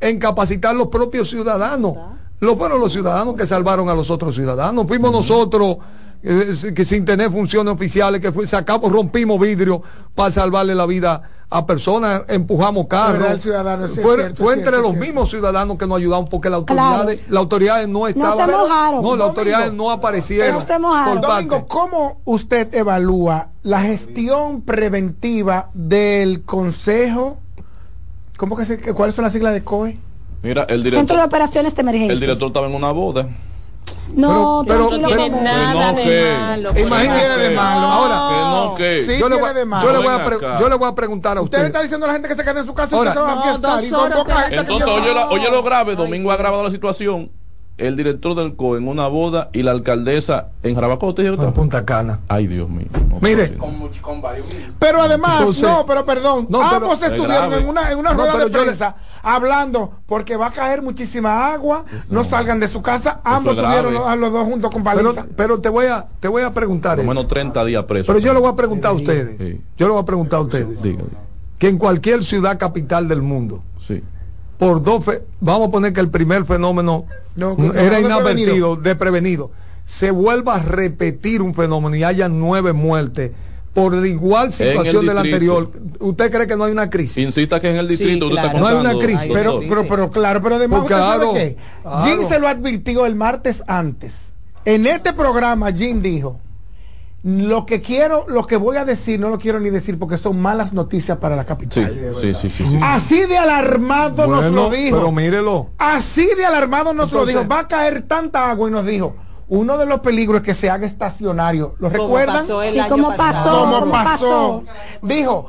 en capacitar los propios ciudadanos. Lo fueron los ciudadanos que salvaron a los otros ciudadanos. Fuimos nosotros que sin tener funciones oficiales, que fue, sacamos, rompimos vidrio para salvarle la vida a personas, empujamos carros. fue cierto, fue entre cierto, los cierto. mismos ciudadanos que nos ayudaron porque las Claro. autoridades, las autoridades no estaban. se mojaron. No, las autoridades no aparecieron. No se mojaron. por Domingo. ¿cómo usted evalúa la gestión preventiva del Consejo? ¿Cómo que se, ¿Cuáles son las siglas de COE? Mira, el Centro de director, Operaciones de Emergencia. el director estaba en una boda. No, Pero- tranquilo, pero- tiene Comer. nada no, de ¿qué? malo. Imagínate de malo. Ahora, Que no, que. Sí, yo, le tiene voy, de malo. yo le voy a yo le voy a preguntar a Usted le usted. está diciendo a la gente que se quede en su casa Ahora- y usted se va a No, fiestar. Y convoca horas a gente que Entonces, oye, la- oye lo grave, Ay, Domingo ha grabado la situación. El director del COE en una boda y la alcaldesa en Jarabacoa. ¿te dijo En? Punta Cana. Ay, Dios mío. No, Mire. pero. Pero además, Entonces- no, pero perdón, No, pero- ambos Es estuvieron en una, en una No, rueda pero de le- prensa hablando porque va a caer muchísima agua, no, salgan de su casa, ambos estuvieron los, los dos juntos con Pero, paliza. pero te voy a te voy a preguntar. Por lo menos 30 días preso. Pero yo le voy a preguntar a ustedes. Sí. Yo le voy a preguntar a ustedes. Dígale. Que en cualquier ciudad capital del mundo, Sí. Por dos fe- vamos a poner que el primer fenómeno No, era no, inadvertido, desprevenido, se vuelva a repetir un fenómeno y haya nueve muertes por la igual situación del anterior, ¿usted cree que no hay una crisis? Insista que en el distrito Sí, usted está claro. No hay una crisis, Pero, pero, pero claro, pero además Porque usted claro, sabe qué. claro. Jim se lo advirtió el martes antes. En este programa, Jim dijo, lo que quiero, lo que voy a decir, no lo quiero ni decir porque son malas noticias para la capital. sí, sí, sí, sí. Así de alarmado nos lo dijo. Pero mírelo. Así de alarmado nos Entonces- lo dijo. Va a caer tanta agua y nos dijo, uno de los peligros es que se haga estacionario. ¿Lo Como recuerdan? pasó el Sí, año como pasó. ¿Cómo ¿Cómo pasó? pasó? Dijo,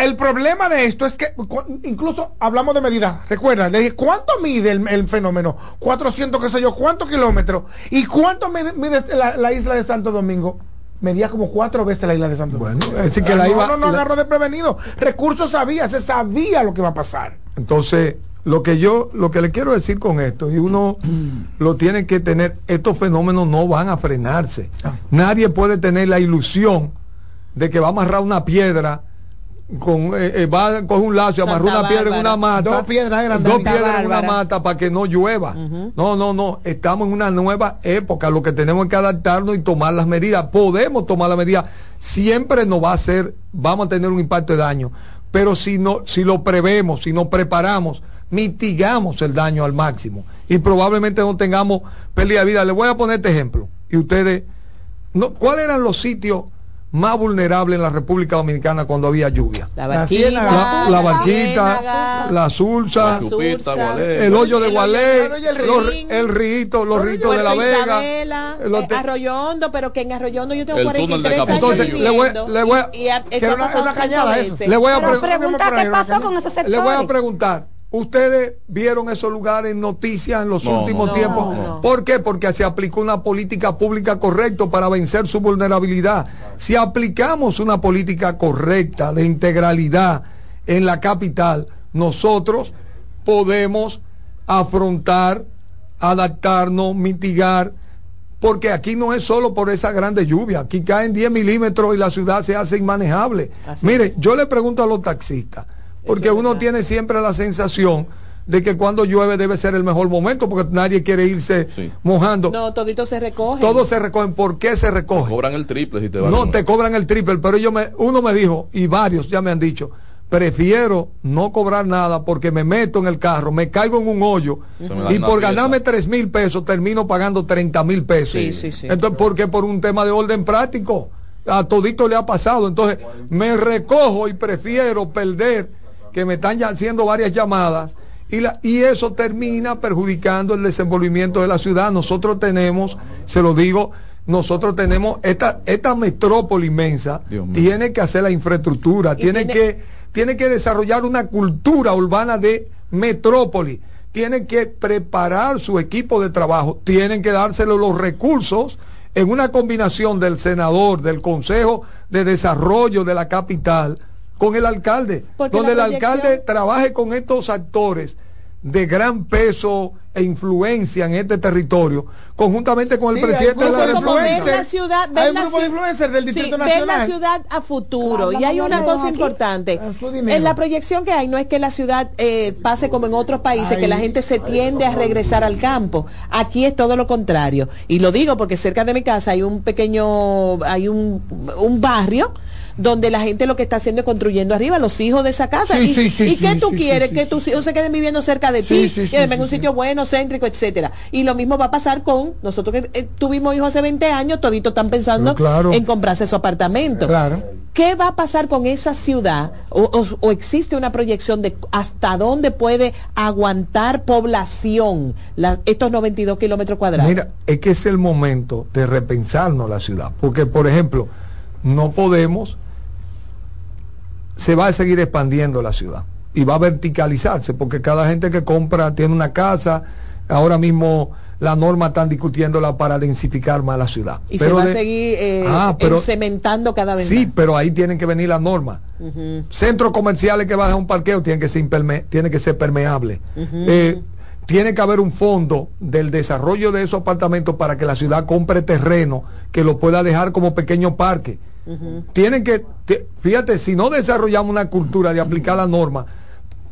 el problema de esto es que incluso hablamos de medidas. Recuerda, le dije, ¿cuánto mide el, el fenómeno? 400, qué sé yo, ¿cuántos kilómetros? ¿Y cuánto mide, mide la, la isla de Santo Domingo? Medía como cuatro veces la isla de Santo Bueno, Domingo. es decir que la no, iba- no, no la- agarró de prevenido. Recursos sabía, se sabía lo que iba a pasar. Entonces, lo que yo, lo que le quiero decir con esto, y uno lo tiene que tener, estos fenómenos no van a frenarse. Ah. Nadie puede tener la ilusión de que va a amarrar una piedra con eh, eh, va a coger un lazo y amarrar una piedra en una mata. Dos piedras dos en una mata para que no llueva. No no no estamos en una nueva época. Lo que tenemos que adaptarnos y tomar las medidas. Podemos tomar las medidas. Siempre nos va a hacer vamos a tener un impacto de daño. Pero si no si lo prevemos si nos preparamos mitigamos el daño al máximo. Y probablemente no tengamos pérdida de vida. Les voy a poner este ejemplo. Y ustedes no, ¿cuáles eran los sitios más vulnerables en la República Dominicana cuando había lluvia? La barquita. La, la barquita, la sulsa, el hoyo de el Gualé, hoyo y el rito, los ritos de la Vega. Eh, te- Arroyo Hondo, pero que en Arroyo Hondo yo tengo El túnel de 43 años Entonces, le voy- le voy a- y, y ha- que esto era ha una- pasado una cinco cañada eso. veces. Le voy a Pero pre- pregunta por ahí, qué pasó Raquel. con esos sectores. Le voy a preguntar, ¿ustedes vieron esos lugares en noticias en los No, últimos no, tiempos? no. ¿Por qué? Porque se aplicó una política pública correcta para vencer su vulnerabilidad. Si aplicamos una política correcta de integralidad en la capital, nosotros podemos afrontar, adaptarnos, mitigar, porque aquí no es solo por esa grande lluvia, aquí caen 10 milímetros y la ciudad se hace inmanejable. Así Mire, es. yo le pregunto a los taxistas, porque es uno verdad. tiene siempre la sensación de que cuando llueve debe ser el mejor momento, porque nadie quiere irse Sí. mojando. No, todito se recoge. Todos se recogen. ¿Por qué se recogen? Cobran el triple si te vas. No, te cobran el triple, pero yo me, uno me dijo, y varios ya me han dicho, prefiero no cobrar nada porque me meto en el carro, me caigo en un hoyo y por pieza. ganarme tres mil pesos termino pagando 30 mil pesos. Sí, sí, sí. Entonces, porque por un tema de orden práctico, a todito le ha pasado. Entonces, me recojo y prefiero perder que me están ya haciendo varias llamadas y, la, y eso termina perjudicando el desenvolvimiento de la ciudad. Nosotros tenemos, se lo digo, nosotros tenemos esta, esta metrópoli inmensa, tiene que hacer la infraestructura, tiene, tiene- que, tiene que desarrollar una cultura urbana de metrópoli. tienen que preparar su equipo de trabajo, tienen que dárselo los recursos en una combinación del senador, del Consejo de Desarrollo de la capital, con el alcalde, donde el alcalde trabaje con estos actores de gran peso e influencia en este territorio, conjuntamente con el presidente de la la ciudad, hay un grupo de influencers del Distrito Nacional. Ver la ciudad a futuro. y hay una cosa importante. En la proyección que hay, no es que la ciudad eh, pase como en otros países, que la gente se tiende a regresar al campo. Aquí es todo lo contrario. Y lo digo porque cerca de mi casa hay un pequeño, hay un, un barrio donde la gente lo que está haciendo es construyendo arriba los hijos de esa casa. y, ¿y qué tú quieres? que tus hijos se queden viviendo cerca de ti, que en un sitio bueno, céntrico, etcétera. Y lo mismo va a pasar con nosotros que eh, tuvimos hijos hace 20 años, toditos están pensando en comprarse su apartamento. Claro. ¿Qué va a pasar con esa ciudad? O, existe una proyección de hasta dónde puede aguantar población estos 92 kilómetros cuadrados? Mira, es que es el momento de repensarnos la ciudad. Porque, por ejemplo, no podemos se va a seguir expandiendo la ciudad y va a verticalizarse porque cada gente que compra tiene una casa, ahora mismo la norma están discutiéndola para densificar más la ciudad. Y se va a seguir eh, ah, cementando cada vez Sí, pero ahí tienen que venir las normas. Centros comerciales que bajan un parqueo tienen que ser, tiene que ser permeable. Eh, tiene que haber un fondo del desarrollo de esos apartamentos para que la ciudad compre terreno que lo pueda dejar como pequeño parque tienen que, fíjate, si no desarrollamos una cultura de aplicar la norma,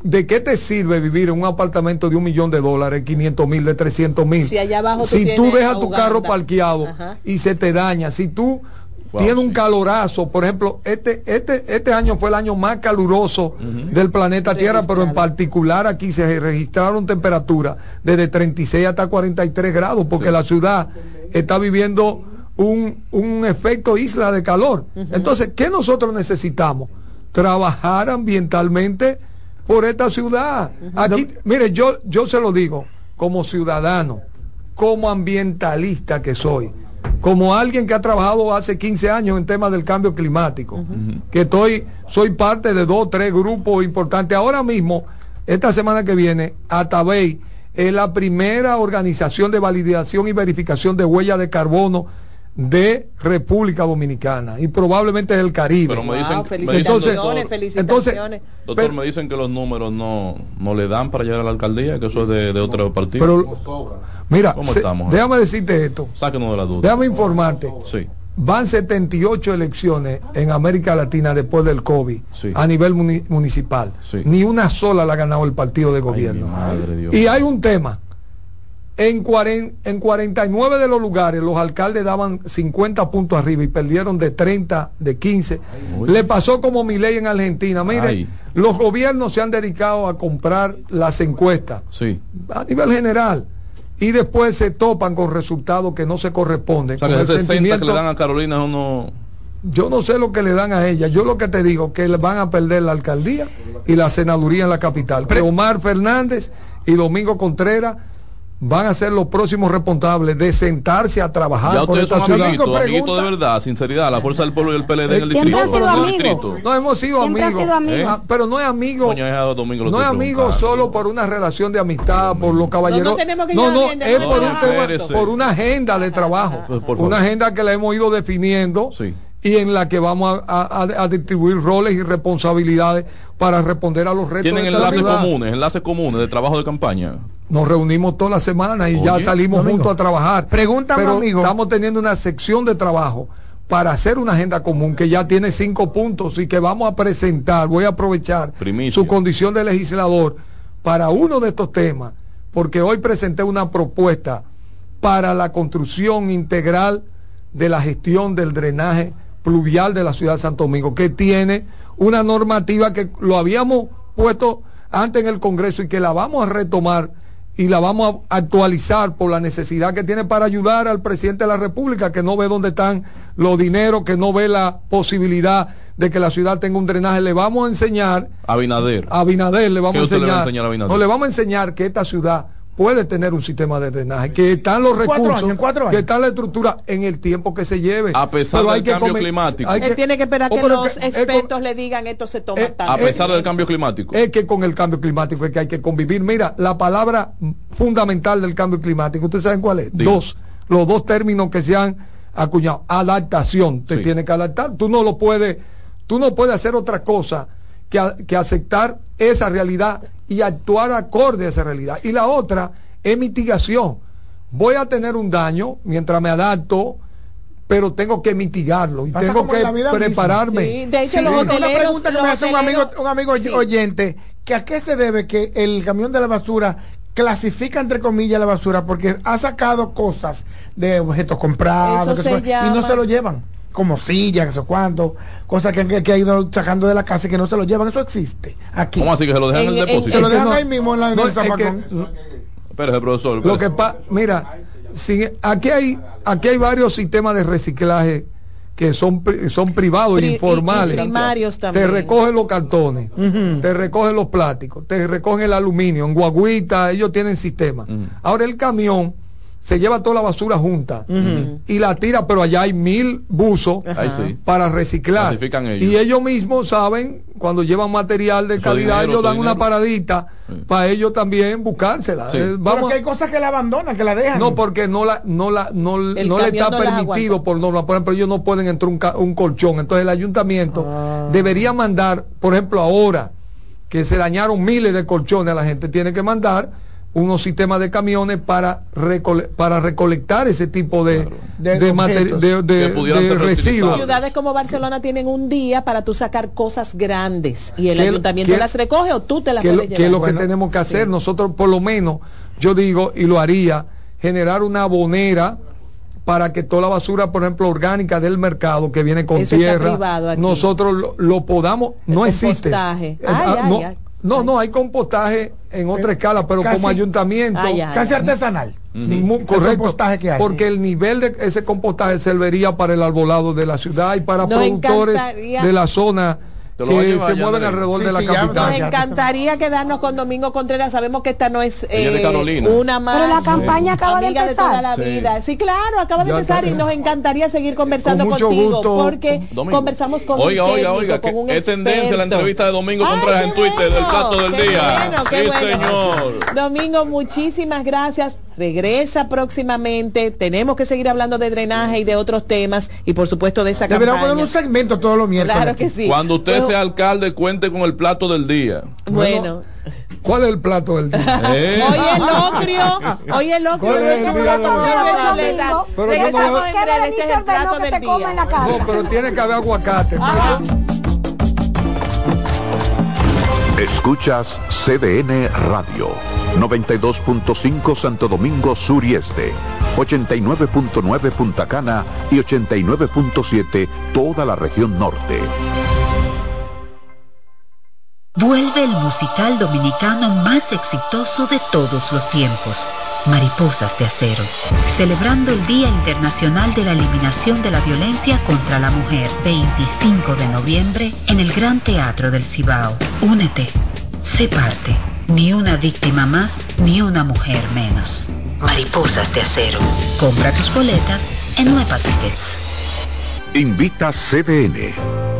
¿de qué te sirve vivir en un apartamento de un millón de dólares, 500 mil, de 300 mil? Si, allá abajo si tú, dejas tu carro parqueado y se te daña, si tú tienes un calorazo, por ejemplo, este, este, este año fue el año más caluroso del planeta Tierra, pero en particular aquí se registraron temperaturas desde 36 hasta 43 grados, porque la ciudad está viviendo un, efecto isla de calor. Entonces, ¿qué nosotros necesitamos? Trabajar ambientalmente por esta ciudad. Aquí, mire, yo, yo se lo digo como ciudadano, como ambientalista que soy, como alguien que ha trabajado hace 15 años en temas del cambio climático, que estoy, soy parte de dos, tres grupos importantes. Ahora mismo, esta semana que viene, Atabey es la primera organización de validación y verificación de huella de carbono de República Dominicana y probablemente del Caribe. Pero me dicen, felicitaciones, felicitaciones. doctor, me dicen que los números no, no le dan para llegar a la alcaldía, que eso es de, de otro partido. Pero, mira, déjame decirte esto. Sáquenos de la duda. Déjame informarte. Sí. Van 78 elecciones en América Latina después del COVID a nivel municipal. Ni una sola la ha ganado el partido de gobierno. y hay un tema en, en 49 de los lugares los alcaldes daban 50 puntos arriba y perdieron de 30, de 15. Le pasó como mi ley en Argentina. Mire, los gobiernos se han dedicado a comprar las encuestas a nivel general y después se topan con resultados que no se corresponden. con el sentimiento, que le dan a Carolina uno... Yo no sé lo que le dan a ella. Yo lo que te digo que van a perder la alcaldía y la senaduría en la capital. Que Omar Fernández y Domingo Contreras van a ser los próximos responsables de sentarse a trabajar ya por esta ciudad. Amiguito, de verdad, sinceridad, la fuerza del pueblo y el PLD en el distrito. No hemos sido amigos, ah, pero no es amigo. no es amigo solo por una relación de amistad, por los caballeros. No, no, es por, un por una agenda de trabajo, pues, una agenda que la hemos ido definiendo. Sí y en la que vamos a, distribuir roles y responsabilidades para responder a los retos. ¿Tienen enlaces comunes, enlaces comunes de trabajo de campaña? Nos reunimos toda la semana y ya salimos juntos a trabajar. Pregúntame, pero amigo. Estamos teniendo una sección de trabajo para hacer una agenda común que ya tiene cinco puntos y que vamos a presentar, voy a aprovechar su condición de legislador para uno de estos temas, porque hoy presenté una propuesta para la construcción integral de la gestión del drenaje pluvial de la ciudad de Santo Domingo, que tiene una normativa que lo habíamos puesto antes en el Congreso y que la vamos a retomar y la vamos a actualizar por la necesidad que tiene para ayudar al presidente de la República, que no ve dónde están los dineros, que no ve la posibilidad de que la ciudad tenga un drenaje. Le vamos a enseñar. A Abinader. A Abinader le vamos a enseñar. Le a no, le vamos a enseñar que esta ciudad puede tener un sistema de drenaje, que están los recursos, que está la estructura en el tiempo que se lleve. A pesar del cambio climático. Él tiene que esperar oh, que los expertos le digan esto se toma A pesar del cambio climático. Es que con el cambio climático es que hay que convivir. Mira, la palabra fundamental del cambio climático, ¿ustedes saben cuál es? Dos. Los dos términos que se han acuñado. Adaptación. Te tiene que adaptar. Tú no lo puedes, tú no puedes hacer otra cosa que, que aceptar esa realidad y actuar acorde a esa realidad. Y la otra es mitigación. Voy a tener un daño mientras me adapto, pero tengo que mitigarlo y tengo que prepararme. de hecho, una pregunta que me hace un amigo, un amigo oyente, que a qué se debe que el camión de la basura clasifica entre comillas la basura porque ha sacado cosas de objetos comprados y no se lo llevan como sillas, que sé cuánto, cosas que, que, ha ido sacando de la casa y que no se lo llevan, eso existe aquí. ¿Cómo así que se lo dejan en, el depósito? Se lo dejan ahí mismo en, la, no, el profesor. Lo que pasa, mira, aquí hay aquí hay varios sistemas de reciclaje que son son privados e informales. Te recogen los cartones, te recogen los plásticos, te recogen el aluminio, en guaguita, ellos tienen sistema. Ahora el camión se lleva toda la basura junta y la tira, pero allá hay mil buzos para reciclar. Y ellos mismos saben, cuando llevan material de calidad, ellos dan una paradita para ellos también buscársela. Eh, vamos, porque hay cosas que la abandonan, que la dejan. No, porque no la no la no, le está permitido por norma. Por ejemplo, ellos no pueden entrar un, un colchón. Entonces el ayuntamiento ah. debería mandar, por ejemplo, ahora que se dañaron miles de colchones a la gente, tiene que mandar unos sistemas de camiones para, para recolectar ese tipo de, de, de, residuos. Ciudades como Barcelona tienen un día para tú sacar cosas grandes y el ayuntamiento las recoge o tú te las puedes llevar. ¿Qué es lo que tenemos que hacer? Nosotros por lo menos, yo digo y lo haría, generar una abonera para que toda la basura, por ejemplo, orgánica del mercado que viene con tierra, nosotros lo, podamos, no existe. Eh, ah, no, no, hay compostaje en otra escala, pero como ayuntamiento. Ah, casi artesanal. correcto. Porque el nivel de ese compostaje serviría para el arbolado de la ciudad y para productores de la zona que se mueven alrededor de la capital. Nos encantaría quedarnos con Domingo Contreras. Sabemos que esta no es eh, una más. Pero la campaña acaba de empezar. la vida. Sí, claro, acaba de empezar y nos encantaría seguir conversando contigo porque conversamos con oiga, un oiga, oiga, con un es tendencia la entrevista de Domingo Contreras en Twitter del plato del día. sí, señor. Domingo, muchísimas gracias. Regresa próximamente. Tenemos que seguir hablando de drenaje y de otros temas y por supuesto de esa Deberíamos poner un segmento todos los miércoles. Claro que sí. Cuando usted alcalde, cuente con el plato del día. Bueno. ¿Cuál es el plato del día? Eh. Hoy el locrio, hoy el locrio ¿Cuál es el día de Pero yo no este es el plato del día. No, pero tiene que haber aguacate. Escuchas CDN Radio, 92.5 Santo Domingo Sur y Este, 89.9 Punta Cana y 89.7 toda la región norte. Vuelve el musical dominicano más exitoso de todos los tiempos, Mariposas de Acero, celebrando el Día Internacional de la Eliminación de la Violencia contra la Mujer, 25 de noviembre, en el Gran Teatro del Cibao. Únete, sé parte, ni una víctima más, ni una mujer menos. Mariposas de Acero. Compra tus boletas en Nueva Tickets. Invita CDN.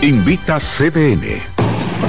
Invita CDN.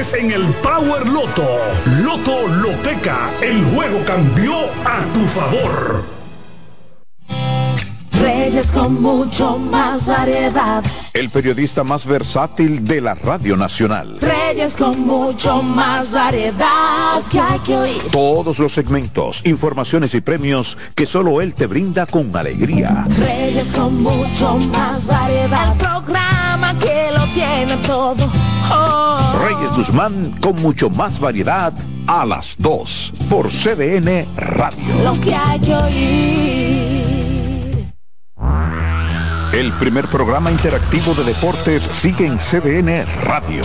en el Power Loto. Loto Loteca, el juego cambió a tu favor. Reyes con mucho más variedad. El periodista más versátil de la Radio Nacional. Reyes con mucho más variedad que hay que oír. Todos los segmentos, informaciones y premios que solo él te brinda con alegría. Reyes con mucho más variedad. El programa que lo tiene todo Reyes Guzmán con mucho más variedad a las 2 por CDN Radio. Lo que hay que oír. El primer programa interactivo de deportes sigue en CDN Radio.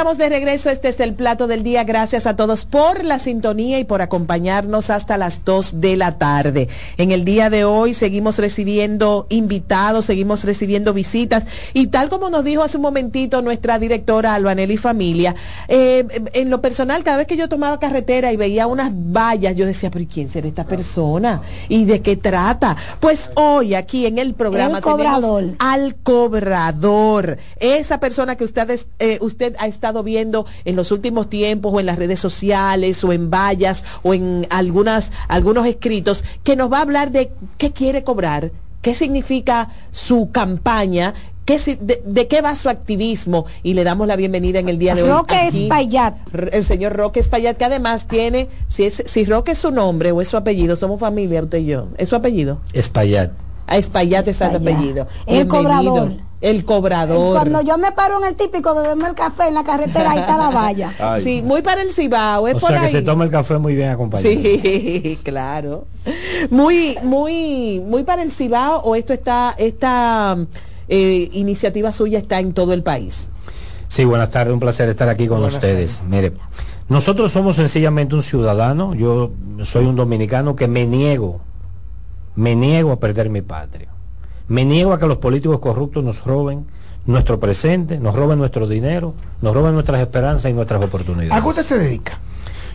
Estamos de regreso, este es el plato del día. Gracias a todos por la sintonía y por acompañarnos hasta las 2 de la tarde. En el día de hoy seguimos recibiendo invitados, seguimos recibiendo visitas y tal como nos dijo hace un momentito nuestra directora Albanelli Familia, eh, en lo personal, cada vez que yo tomaba carretera y veía unas vallas, yo decía, pero ¿quién será esta persona? ¿Y de qué trata? Pues hoy aquí en el programa tenemos al cobrador, esa persona que ustedes, eh, usted ha estado viendo en los últimos tiempos o en las redes sociales o en vallas o en algunas, algunos escritos que nos va a hablar de qué quiere cobrar, qué significa su campaña, qué, de, qué va su activismo y le damos la bienvenida en el día de hoy. Roque Espaillat. El señor Roque Espaillat, que además tiene, si, es, si Roque es su nombre o es su apellido, somos familia, usted y yo, ¿es su apellido? Espaillat. A Espaillat está el apellido. El cobrador. El cobrador. Cuando yo me paro en el típico bebemos el café en la carretera, ahí está la valla. Sí, muy para el Cibao, es o por sea que se toma el café muy bien acompañado. Sí, claro. Muy, muy, muy para el Cibao o esto está, esta eh, iniciativa suya está en todo el país. Sí, buenas tardes, un placer estar aquí con ustedes. Mire, nosotros somos sencillamente un ciudadano, yo soy un dominicano que me niego, me niego a perder mi patria. Me niego a que los políticos corruptos nos roben nuestro presente, nos roben nuestro dinero, nos roben nuestras esperanzas y nuestras oportunidades. ¿A qué usted se dedica?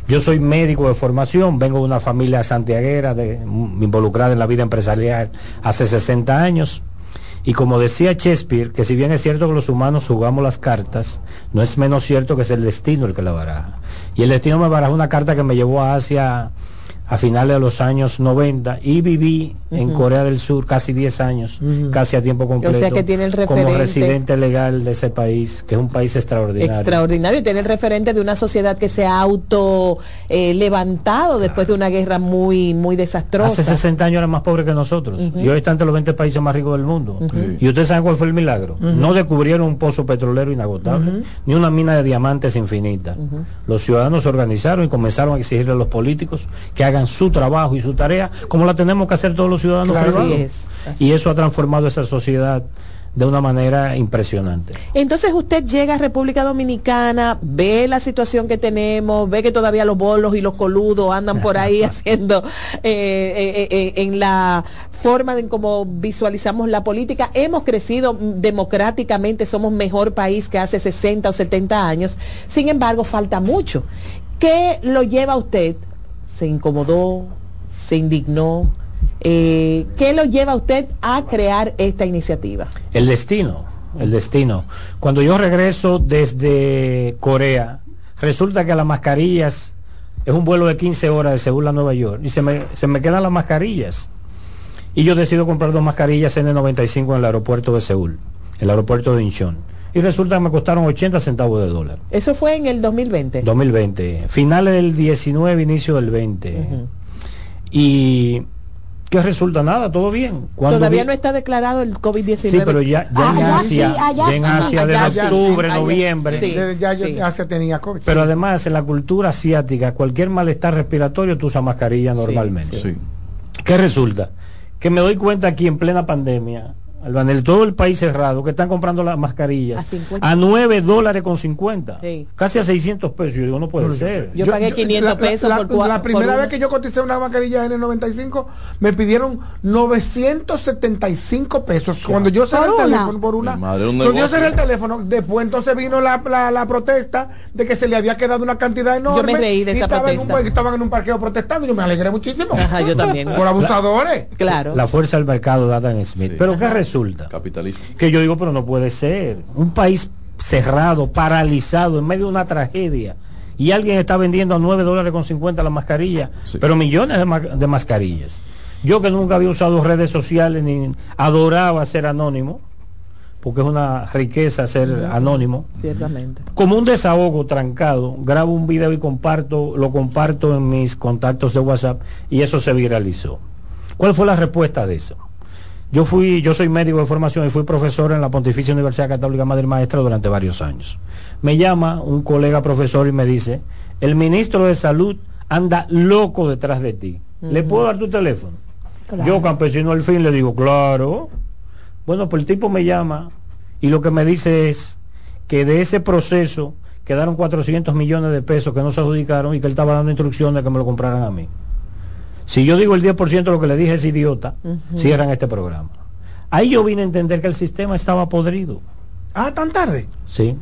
Yo soy médico de formación, vengo de una familia santiaguera, de, involucrada en la vida empresarial hace 60 años. Y como decía Shakespeare, que si bien es cierto que los humanos jugamos las cartas, no es menos cierto que es el destino el que la baraja. Y el destino me baraja una carta que me llevó a Asia a finales de los años 90 y viví en Corea del Sur casi 10 años, casi a tiempo completo. O sea que tiene el referente. Como residente legal de ese país, que es un país extraordinario. Extraordinario, y tiene el referente de una sociedad que se ha auto eh, levantado después de una guerra muy, muy desastrosa. Hace 60 años era más pobre que nosotros, y hoy está entre los 20 países más ricos del mundo. Y ustedes saben cuál fue el milagro. No descubrieron un pozo petrolero inagotable, ni una mina de diamantes infinita. Los ciudadanos se organizaron y comenzaron a exigirle a los políticos que hagan su trabajo y su tarea, como la tenemos que hacer todos los ciudadanos privados. y eso ha transformado esa sociedad de una manera impresionante. Entonces usted llega a República Dominicana, ve la situación que tenemos, ve que todavía los bolos y los coludos andan por ahí haciendo eh, eh, eh, en la forma en cómo visualizamos la política. Hemos crecido democráticamente, somos mejor país que hace 60 o 70 años. Sin embargo, falta mucho. ¿Qué lo lleva a usted se incomodó, se indignó. Eh, ¿Qué lo lleva a usted a crear esta iniciativa? El destino, el destino. Cuando yo regreso desde Corea, resulta que las mascarillas es un vuelo de 15 horas de Seúl a Nueva York y se me, se me quedan las mascarillas. Y yo decido comprar dos mascarillas N95 en el aeropuerto de Seúl, el aeropuerto de Incheon y resulta que me costaron 80 centavos de dólar. ¿Eso fue en el 2020? 2020, finales del 19, inicio del 20. Y ¿qué resulta? Nada, todo bien. Todavía no está declarado el COVID-19. Sí, pero ya, ya en Asia, ya en Asia desde octubre, noviembre. ya Asia tenía COVID. Pero además en la cultura asiática, cualquier malestar respiratorio tú usas mascarilla normalmente. ¿Qué resulta? Que me doy cuenta aquí en plena pandemia Albanel, todo el país cerrado, que están comprando las mascarillas a, 9 dólares con 50, casi a 600 pesos. Yo digo, no puede ser. Yo, pagué 500 pesos la, por La primera vez que yo coticé una mascarilla en el 95, me pidieron 975 pesos. Cuando yo cerré el teléfono por una. Cuando yo cerré el teléfono, después entonces vino la, la, protesta de que se le había quedado una cantidad enorme. Yo me reí de esa protesta. estaban en un parqueo protestando. Yo me alegré muchísimo. Ajá, yo también. por abusadores. claro. La fuerza del mercado de Adam Smith. Pero ¿qué resulta? Capitalismo. Que yo digo, pero no puede ser. Un país cerrado, paralizado, en medio de una tragedia. Y alguien está vendiendo a 9 dólares con 50 la mascarilla, pero millones de, mascarillas. Yo que nunca había usado redes sociales ni adoraba ser anónimo, porque es una riqueza ser anónimo. Ciertamente. Como un desahogo trancado, grabo un video y comparto, lo comparto en mis contactos de WhatsApp y eso se viralizó. ¿Cuál fue la respuesta de eso? Yo fui, yo soy médico de formación y fui profesor en la Pontificia Universidad Católica Madre Maestra durante varios años. Me llama un colega profesor y me dice, el ministro de Salud anda loco detrás de ti. ¿Le puedo dar tu teléfono? Yo, campesino al fin, le digo, claro. Bueno, pues el tipo me llama y lo que me dice es que de ese proceso quedaron 400 millones de pesos que no se adjudicaron y que él estaba dando instrucciones de que me lo compraran a mí. Si yo digo el 10% de lo que le dije es idiota, cierran este programa. Ahí yo vine a entender que el sistema estaba podrido. Ah, tan tarde. Sí.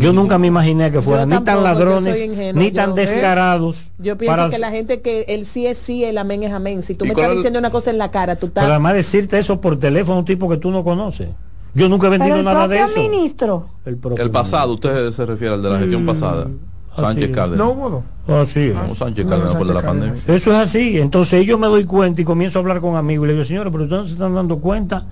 Yo nunca me imaginé que fueran ni tan ladrones, ni tan descarados. Yo pienso que la gente que el sí es sí, el amén es amén. Si tú me estás diciendo una cosa en la cara, tú estás... Pero además decirte eso por teléfono, un tipo que tú no conoces. Yo nunca he vendido nada de eso. ministro. El, el pasado, usted se refiere al de la gestión pasada. Sánchez Cárdenas. No hubo Así Sánchez Cárdenas de la pandemia. Eso es así. Entonces yo me doy cuenta y comienzo a hablar con amigos y le digo, señores, pero ustedes no se están dando cuenta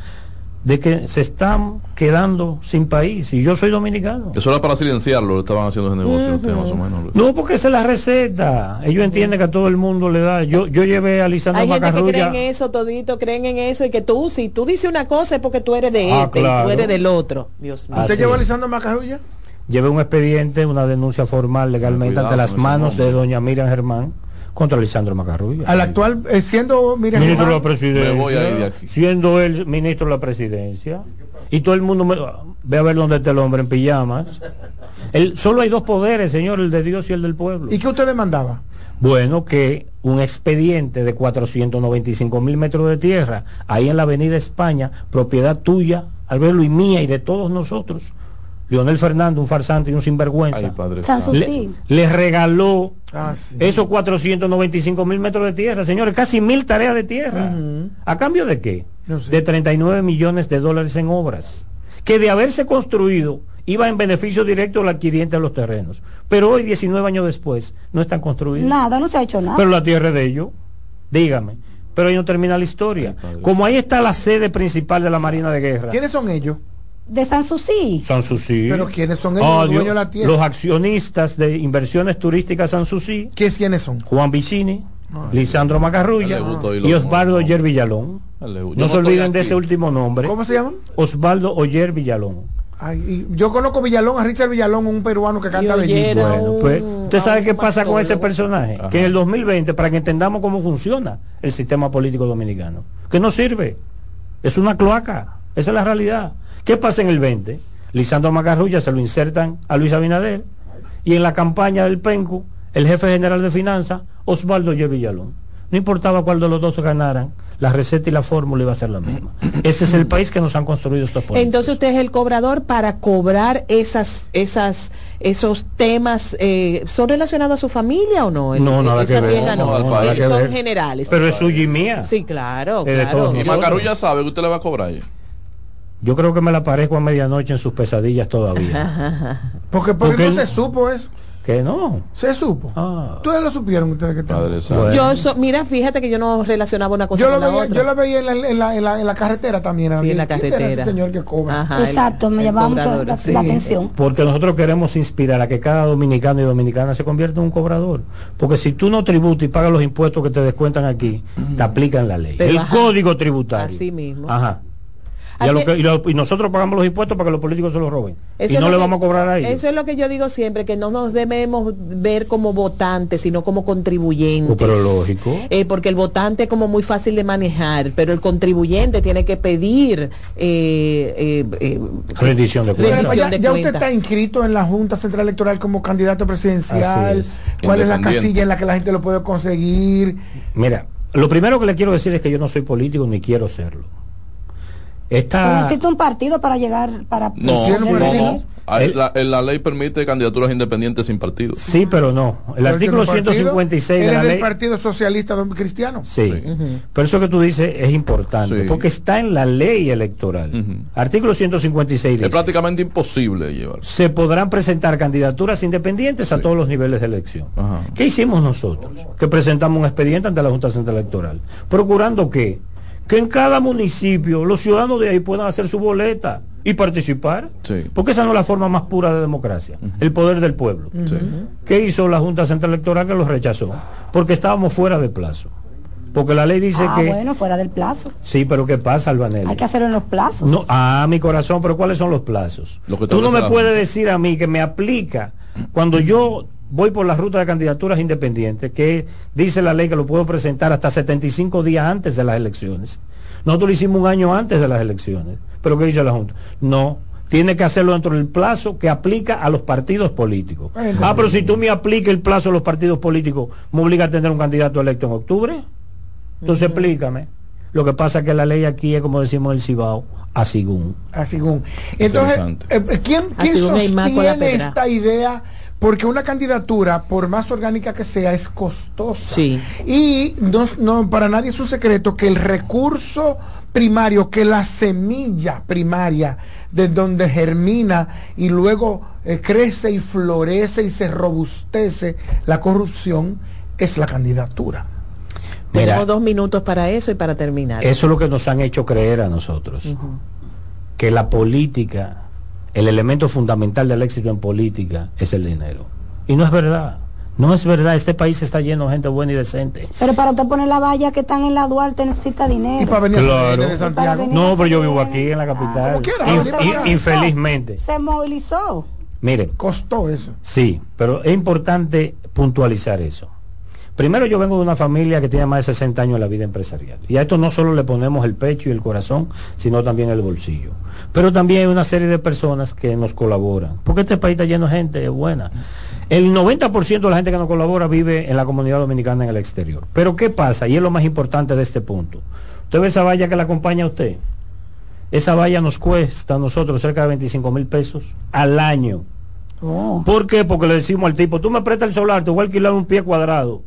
de que se están quedando sin país y yo soy dominicano. Eso era para silenciarlo, estaban haciendo ese negocio, más o menos. No, porque esa es la receta. Ellos entienden que a todo el mundo le da. Yo yo llevé a Lisandro Hay gente que creen en eso, todito, creen en eso y que tú, si tú dices una cosa es porque tú eres de ah, este y tú eres del otro. Dios mío. ¿Usted llevó a Lisandro Macarrulla? Llevé un expediente, una denuncia formal legalmente ante las manos de doña Miriam Germán contra Lisandro Macarrulla. Al actual, eh, siendo Miriam ministro de la presidencia, siendo él ministro de la presidencia, y todo el mundo ve a ver dónde está el hombre en pijamas. El, solo hay dos poderes, señor, el de Dios y el del pueblo. ¿Y qué usted demandaba? Bueno, que un expediente de 495 mil metros de tierra, ahí en la Avenida España, propiedad tuya, Alberto y mía y de todos nosotros, Leonel Fernando, un farsante y un sinvergüenza, le, regaló ah, esos 495 mil metros de tierra, señores, casi mil tareas de tierra. ¿A cambio de qué? De 39 millones de dólares en obras, que de haberse construido iba en beneficio directo al adquiriente de los terrenos. Pero hoy, 19 años después, no están construidos. Nada, no se ha hecho nada. Pero la tierra es de ellos, dígame. Pero ahí no termina la historia. Como ahí está la sede principal de la Marina de Guerra. ¿Quiénes son ellos? De Sanssouci. Sanssouci. Pero ¿quiénes son ellos? los, de la tierra? los accionistas de inversiones turísticas Sanssouci. ¿Quiénes son? Juan Vicini, Lisandro Macarrulla y Osvaldo Oyer Villalón. No se olviden de ese último nombre. ¿Cómo se llaman? Osvaldo Oyer Villalón. yo conozco Villalón, a Richard Villalón, un peruano que canta bellísimo. Bueno, pues, ¿usted sabe qué pasa con ese personaje? Que en el 2020, para que entendamos cómo funciona el sistema político dominicano, que no sirve, es una cloaca, esa es la realidad. ¿Qué pasa en el 20? Lisandro Macarrulla se lo insertan a Luis Abinader y en la campaña del PENCU, el jefe general de finanzas, Osvaldo Ye Villalón. No importaba cuál de los dos ganaran, la receta y la fórmula iba a ser la misma. Ese es el país que nos han construido estos políticos. Entonces usted es el cobrador para cobrar esas, esas, esos temas, eh, ¿son relacionados a su familia o no? No, nada que ver. no, son generales. Pero es suya y mía. Sí, claro, claro. Y Macarrulla sabe que usted le va a cobrar. Yo creo que me la parezco a medianoche en sus pesadillas todavía. porque, porque, no se supo eso. Que no. Se supo. Ah. ¿Ustedes lo supieron ustedes que estaban? Yo mira, fíjate que yo no relacionaba una cosa yo con lo veía, otra. Yo lo veía en la, en la, en la, carretera también. Sí, en la carretera. Ese señor que cobra. Exacto, me llamaba mucho la, atención. Porque nosotros queremos inspirar a que cada dominicano y dominicana se convierta en un cobrador. Porque si tú no tributas y pagas los impuestos que te descuentan aquí, te aplican la ley. el código tributario. Así mismo. Ajá. Y, nosotros pagamos los impuestos para que los políticos se los roben. y no le vamos a cobrar a ellos. Eso es lo que yo digo siempre, que no nos debemos ver como votantes, sino como contribuyentes. Oh, pero lógico. Eh, porque el votante es como muy fácil de manejar, pero el contribuyente tiene que pedir eh, eh, rendición de cuentas. Ya, usted está inscrito en la Junta Central Electoral como candidato presidencial. ¿Cuál es la casilla en la que la gente lo puede conseguir? Mira, lo primero que le quiero decir es que yo no soy político ni quiero serlo. Esta... necesita un partido para llegar para no, no, La, ley permite candidaturas independientes sin partido. Sí, pero no. El artículo 156 de la ley. Partido Socialista Cristiano. Sí. Pero eso que tú dices es importante porque está en la ley electoral. Artículo 156 dice. Es prácticamente imposible llevar. Se podrán presentar candidaturas independientes a todos los niveles de elección. ¿Qué hicimos nosotros? Que presentamos un expediente ante la Junta Central Electoral, procurando que que en cada municipio los ciudadanos de ahí puedan hacer su boleta y participar. Porque esa no es la forma más pura de democracia, el poder del pueblo. ¿Qué hizo la Junta Central Electoral que los rechazó? Porque estábamos fuera de plazo. Porque la ley dice ah, que. bueno, fuera del plazo. Sí, pero ¿qué pasa, Albanel? Hay que hacerlo en los plazos. No, ah, mi corazón, pero ¿cuáles son los plazos? Tú no me puedes decir a mí que me aplica cuando yo voy por la ruta de candidaturas independientes, que dice la ley que lo puedo presentar hasta 75 días antes de las elecciones. Nosotros lo hicimos un año antes de las elecciones. Pero ¿qué dice la Junta? No, tiene que hacerlo dentro del plazo que aplica a los partidos políticos. ah, pero si tú me aplicas el plazo a los partidos políticos, ¿me obliga a tener un candidato electo en octubre? Entonces explícame. Lo que pasa es que la ley aquí es, como decimos el Cibao, a según. A según. Entonces, eh, ¿quién, quién sostiene esta idea porque una candidatura, por más orgánica que sea, es costosa. Sí. Y no, no, para nadie es un secreto que el recurso primario, que la semilla primaria de donde germina y luego eh, crece y florece y se robustece la corrupción, es la candidatura. Tenemos dos minutos para eso y para terminar. Eso es lo que nos han hecho creer a nosotros. que la política, el elemento fundamental del éxito en política es el dinero. Y no es verdad. No es verdad, este país está lleno de gente buena y decente. Pero para usted poner la valla que están en la Duarte necesita dinero. Y para venir de Santiago. No, pero yo vivo aquí en la capital. infelizmente. Se movilizó. Mire. Costó eso. Sí, pero es importante puntualizar eso. Primero yo vengo de una familia que tiene más de 60 años en la vida empresarial. Y a esto no solo le ponemos el pecho y el corazón, sino también el bolsillo. Pero también hay una serie de personas que nos colaboran. Porque este país está lleno de gente buena. El 90% de la gente que nos colabora vive en la comunidad dominicana en el exterior. Pero ¿qué pasa? Y es lo más importante de este punto. Usted ve esa valla que la acompaña a usted. Esa valla nos cuesta a nosotros cerca de 25 mil pesos al año. Oh. ¿Por qué? Porque le decimos al tipo, tú me prestas el solar, te voy a alquilar un pie cuadrado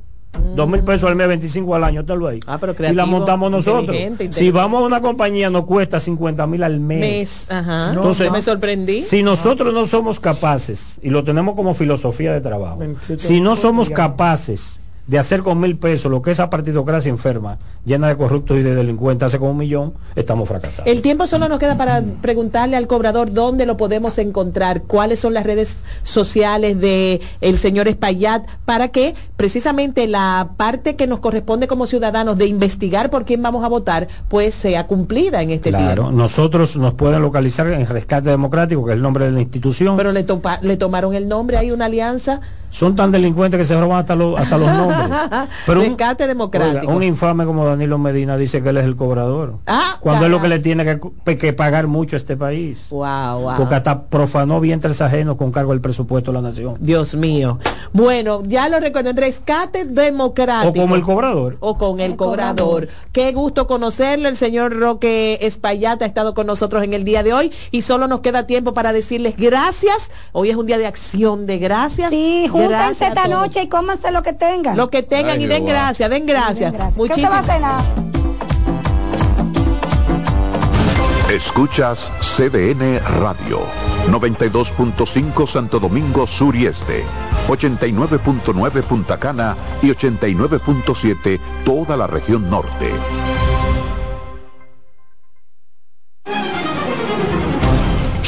Dos mil pesos al mes, 25 al año, lo ahí. Ah, pero y la montamos nosotros. Si vamos a una compañía, nos cuesta 50 mil al mes. Entonces, me sorprendí. Si nosotros no somos capaces, y lo tenemos como filosofía de trabajo, si no somos capaces de hacer con mil pesos lo que esa partidocracia enferma, llena de corruptos y de delincuentes, hace con un millón, estamos fracasados. El tiempo solo nos queda para preguntarle al cobrador dónde lo podemos encontrar, cuáles son las redes sociales de el señor Espaillat, para que precisamente la parte que nos corresponde como ciudadanos de investigar por quién vamos a votar, pues sea cumplida en este claro, nosotros nos pueden localizar en Rescate Democrático, que es el nombre de la institución. Pero le, le tomaron el nombre, hay una alianza son tan delincuentes que se roban hasta, los, hasta los nombres. Pero un, democrático. un infame como Danilo Medina dice que él es el cobrador. Ah, cuando es lo que le tiene que, pagar mucho a este país. Wow, Porque hasta profanó vientres ajenos con cargo del presupuesto de la nación. Dios mío. Bueno, ya lo recuerdo, rescate democrático. O como el cobrador. O con el, cobrador. Qué gusto conocerle. El señor Roque Espaillat ha estado con nosotros en el día de hoy y solo nos queda tiempo para decirles gracias. Hoy es un día de acción de gracias. Sí, júntense esta noche y cómanse lo que tengan. Lo que tengan y den gracias, den gracias. Muchísimas gracias. Escuchas CDN Radio, 92.5 Santo Domingo Sur y Este, 89.9 Punta Cana y 89.7 toda la región norte.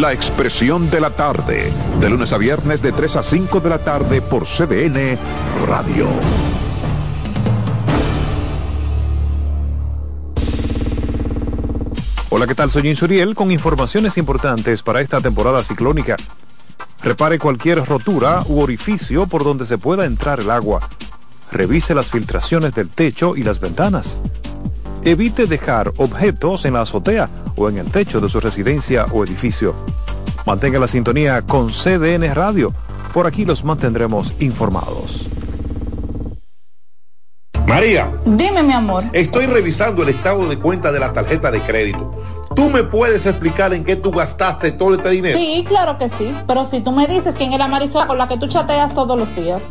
La expresión de la tarde, de lunes a viernes de 3 a 5 de la tarde por CDN Radio. Hola, ¿qué tal? Soy Insuriel con informaciones importantes para esta temporada ciclónica. Repare cualquier rotura u orificio por donde se pueda entrar el agua. Revise las filtraciones del techo y las ventanas. Evite dejar objetos en la azotea o en el techo de su residencia o edificio. Mantenga la sintonía con CDN Radio. Por aquí los mantendremos informados. María. Dime, mi amor. Estoy revisando el estado de cuenta de la tarjeta de crédito. ¿Tú me puedes explicar en qué tú gastaste todo este dinero? Sí, claro que sí. Pero si tú me dices quién es la Marisol con la que tú chateas todos los días.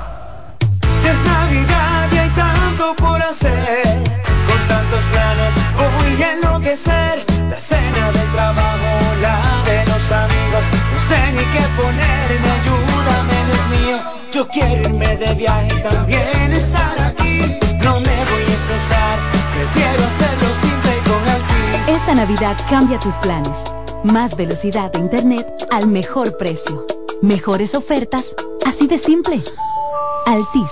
Qué ponerme, ayúdame Dios mío Yo quiero irme de viaje también estar aquí No me voy a estresar, prefiero hacerlo simple con Esta Navidad cambia tus planes. Más velocidad de Internet al mejor precio. Mejores ofertas, así de simple. Altis.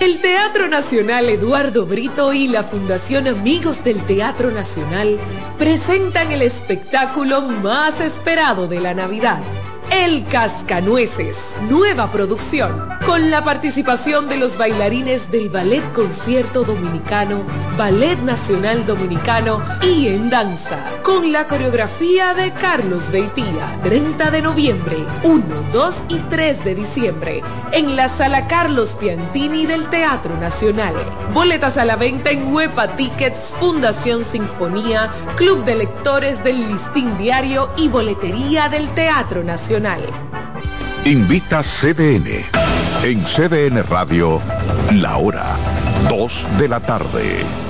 El Teatro Nacional Eduardo Brito y la Fundación Amigos del Teatro Nacional presentan el espectáculo más esperado de la Navidad el Cascanueces, nueva producción, con la participación de los bailarines del Ballet Concierto Dominicano, Ballet Nacional Dominicano y en danza, con la coreografía de Carlos Beitía, 30 de noviembre, 1, 2 y 3 de diciembre, en la Sala Carlos Piantini del Teatro Nacional. Boletas a la venta en Huepa Tickets, Fundación Sinfonía, Club de Lectores del Listín Diario y Boletería del Teatro Nacional. Invita CDN. En CDN Radio, la hora 2 de la tarde.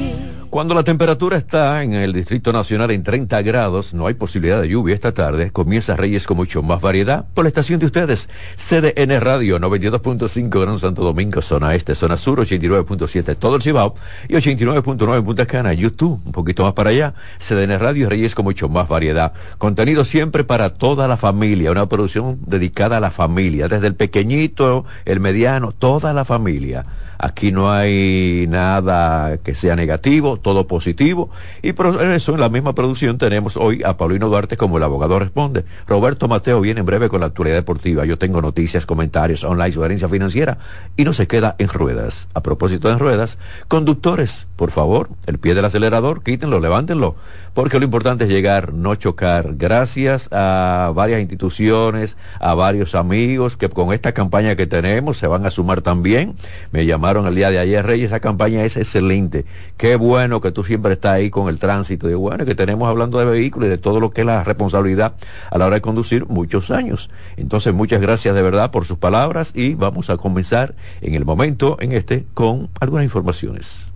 Cuando la temperatura está en el Distrito Nacional en 30 grados, no hay posibilidad de lluvia esta tarde, comienza Reyes con mucho más variedad por la estación de ustedes. CDN Radio 92.5 Gran Santo Domingo, zona este, zona sur 89.7 todo el Cibao y 89.9 Punta Cana, YouTube, un poquito más para allá. CDN Radio Reyes con mucho más variedad. Contenido siempre para toda la familia, una producción dedicada a la familia, desde el pequeñito, el mediano, toda la familia Aquí no hay nada que sea negativo, todo positivo. Y por eso en la misma producción tenemos hoy a Paulino Duarte como el abogado responde. Roberto Mateo viene en breve con la actualidad deportiva. Yo tengo noticias, comentarios, online, sugerencia financiera y no se queda en ruedas. A propósito de ruedas, conductores, por favor, el pie del acelerador, quítenlo, levántenlo, porque lo importante es llegar, no chocar. Gracias a varias instituciones, a varios amigos que con esta campaña que tenemos se van a sumar también. Me llamaron el día de ayer, Reyes, esa campaña es excelente. Qué bueno que tú siempre estás ahí con el tránsito. Y bueno, que tenemos hablando de vehículos y de todo lo que es la responsabilidad a la hora de conducir muchos años. Entonces, muchas gracias de verdad por sus palabras y vamos a comenzar en el momento, en este, con algunas informaciones.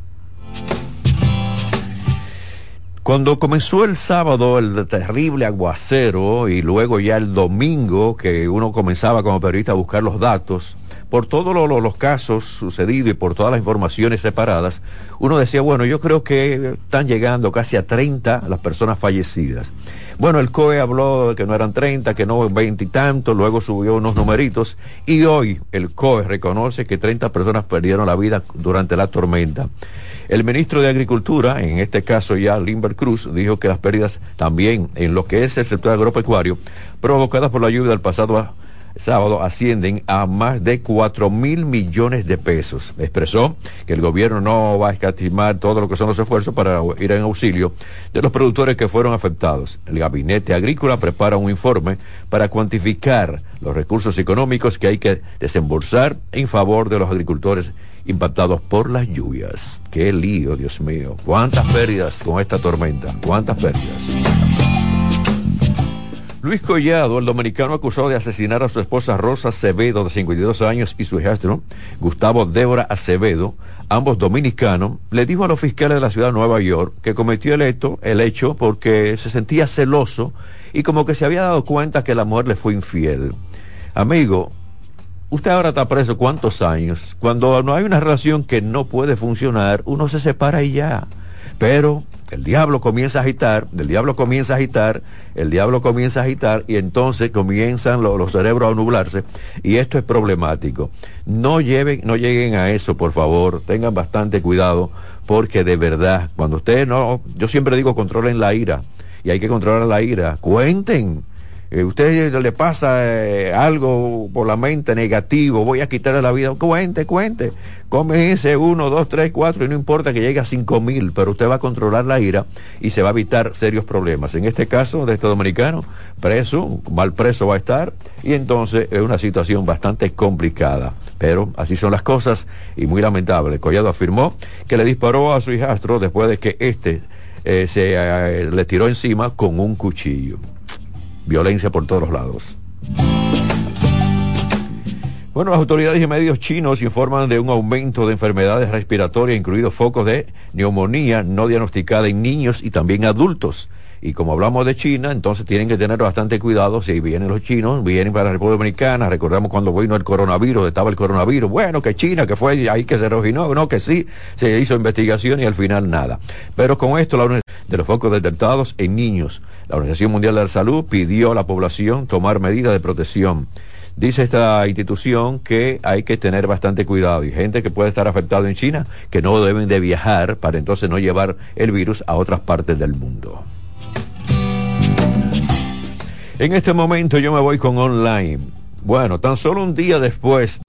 Cuando comenzó el sábado el terrible aguacero y luego ya el domingo que uno comenzaba como periodista a buscar los datos, por todos los casos sucedidos y por todas las informaciones separadas, uno decía, bueno, yo creo que están llegando casi a 30 las personas fallecidas. Bueno, el COE habló de que no eran 30, que no 20 y tanto, luego subió unos numeritos y hoy el COE reconoce que 30 personas perdieron la vida durante la tormenta. El ministro de Agricultura, en este caso ya Limber Cruz, dijo que las pérdidas también en lo que es el sector agropecuario, provocadas por la lluvia del pasado sábado ascienden a más de 4 mil millones de pesos. Expresó que el gobierno no va a escatimar todo lo que son los esfuerzos para ir en auxilio de los productores que fueron afectados. El gabinete agrícola prepara un informe para cuantificar los recursos económicos que hay que desembolsar en favor de los agricultores impactados por las lluvias. Qué lío, Dios mío. ¿Cuántas pérdidas con esta tormenta? ¿Cuántas pérdidas? Luis Collado, el dominicano acusado de asesinar a su esposa Rosa Acevedo, de 52 años, y su hijastro, Gustavo Débora Acevedo, ambos dominicanos, le dijo a los fiscales de la ciudad de Nueva York que cometió el hecho, el hecho porque se sentía celoso y como que se había dado cuenta que la mujer le fue infiel. Amigo, usted ahora está preso cuántos años. Cuando no hay una relación que no puede funcionar, uno se separa y ya. Pero el diablo comienza a agitar, el diablo comienza a agitar, el diablo comienza a agitar y entonces comienzan los cerebros a nublarse y esto es problemático. No lleven, no lleguen a eso, por favor, tengan bastante cuidado porque de verdad, cuando ustedes no, yo siempre digo controlen la ira y hay que controlar la ira, cuenten eh, usted le pasa eh, algo por la mente negativo, voy a quitarle la vida, cuente, cuente, come ese uno, dos, tres, cuatro y no importa que llegue a cinco mil, pero usted va a controlar la ira y se va a evitar serios problemas. En este caso de este dominicano, preso, mal preso va a estar y entonces es una situación bastante complicada. Pero así son las cosas y muy lamentable. Collado afirmó que le disparó a su hijastro después de que éste eh, se le tiró encima con un cuchillo violencia por todos lados. Bueno, las autoridades y medios chinos informan de un aumento de enfermedades respiratorias, incluidos focos de neumonía no diagnosticada en niños y también adultos. Y como hablamos de China, entonces tienen que tener bastante cuidado si vienen los chinos, vienen para la República Dominicana, recordamos cuando vino el coronavirus, estaba el coronavirus, bueno, que China, que fue ahí que se reginó, no, que sí, se hizo investigación y al final nada. Pero con esto, la de los focos detectados en niños, la Organización Mundial de la Salud pidió a la población tomar medidas de protección. Dice esta institución que hay que tener bastante cuidado y gente que puede estar afectada en China que no deben de viajar para entonces no llevar el virus a otras partes del mundo. En este momento yo me voy con online. Bueno, tan solo un día después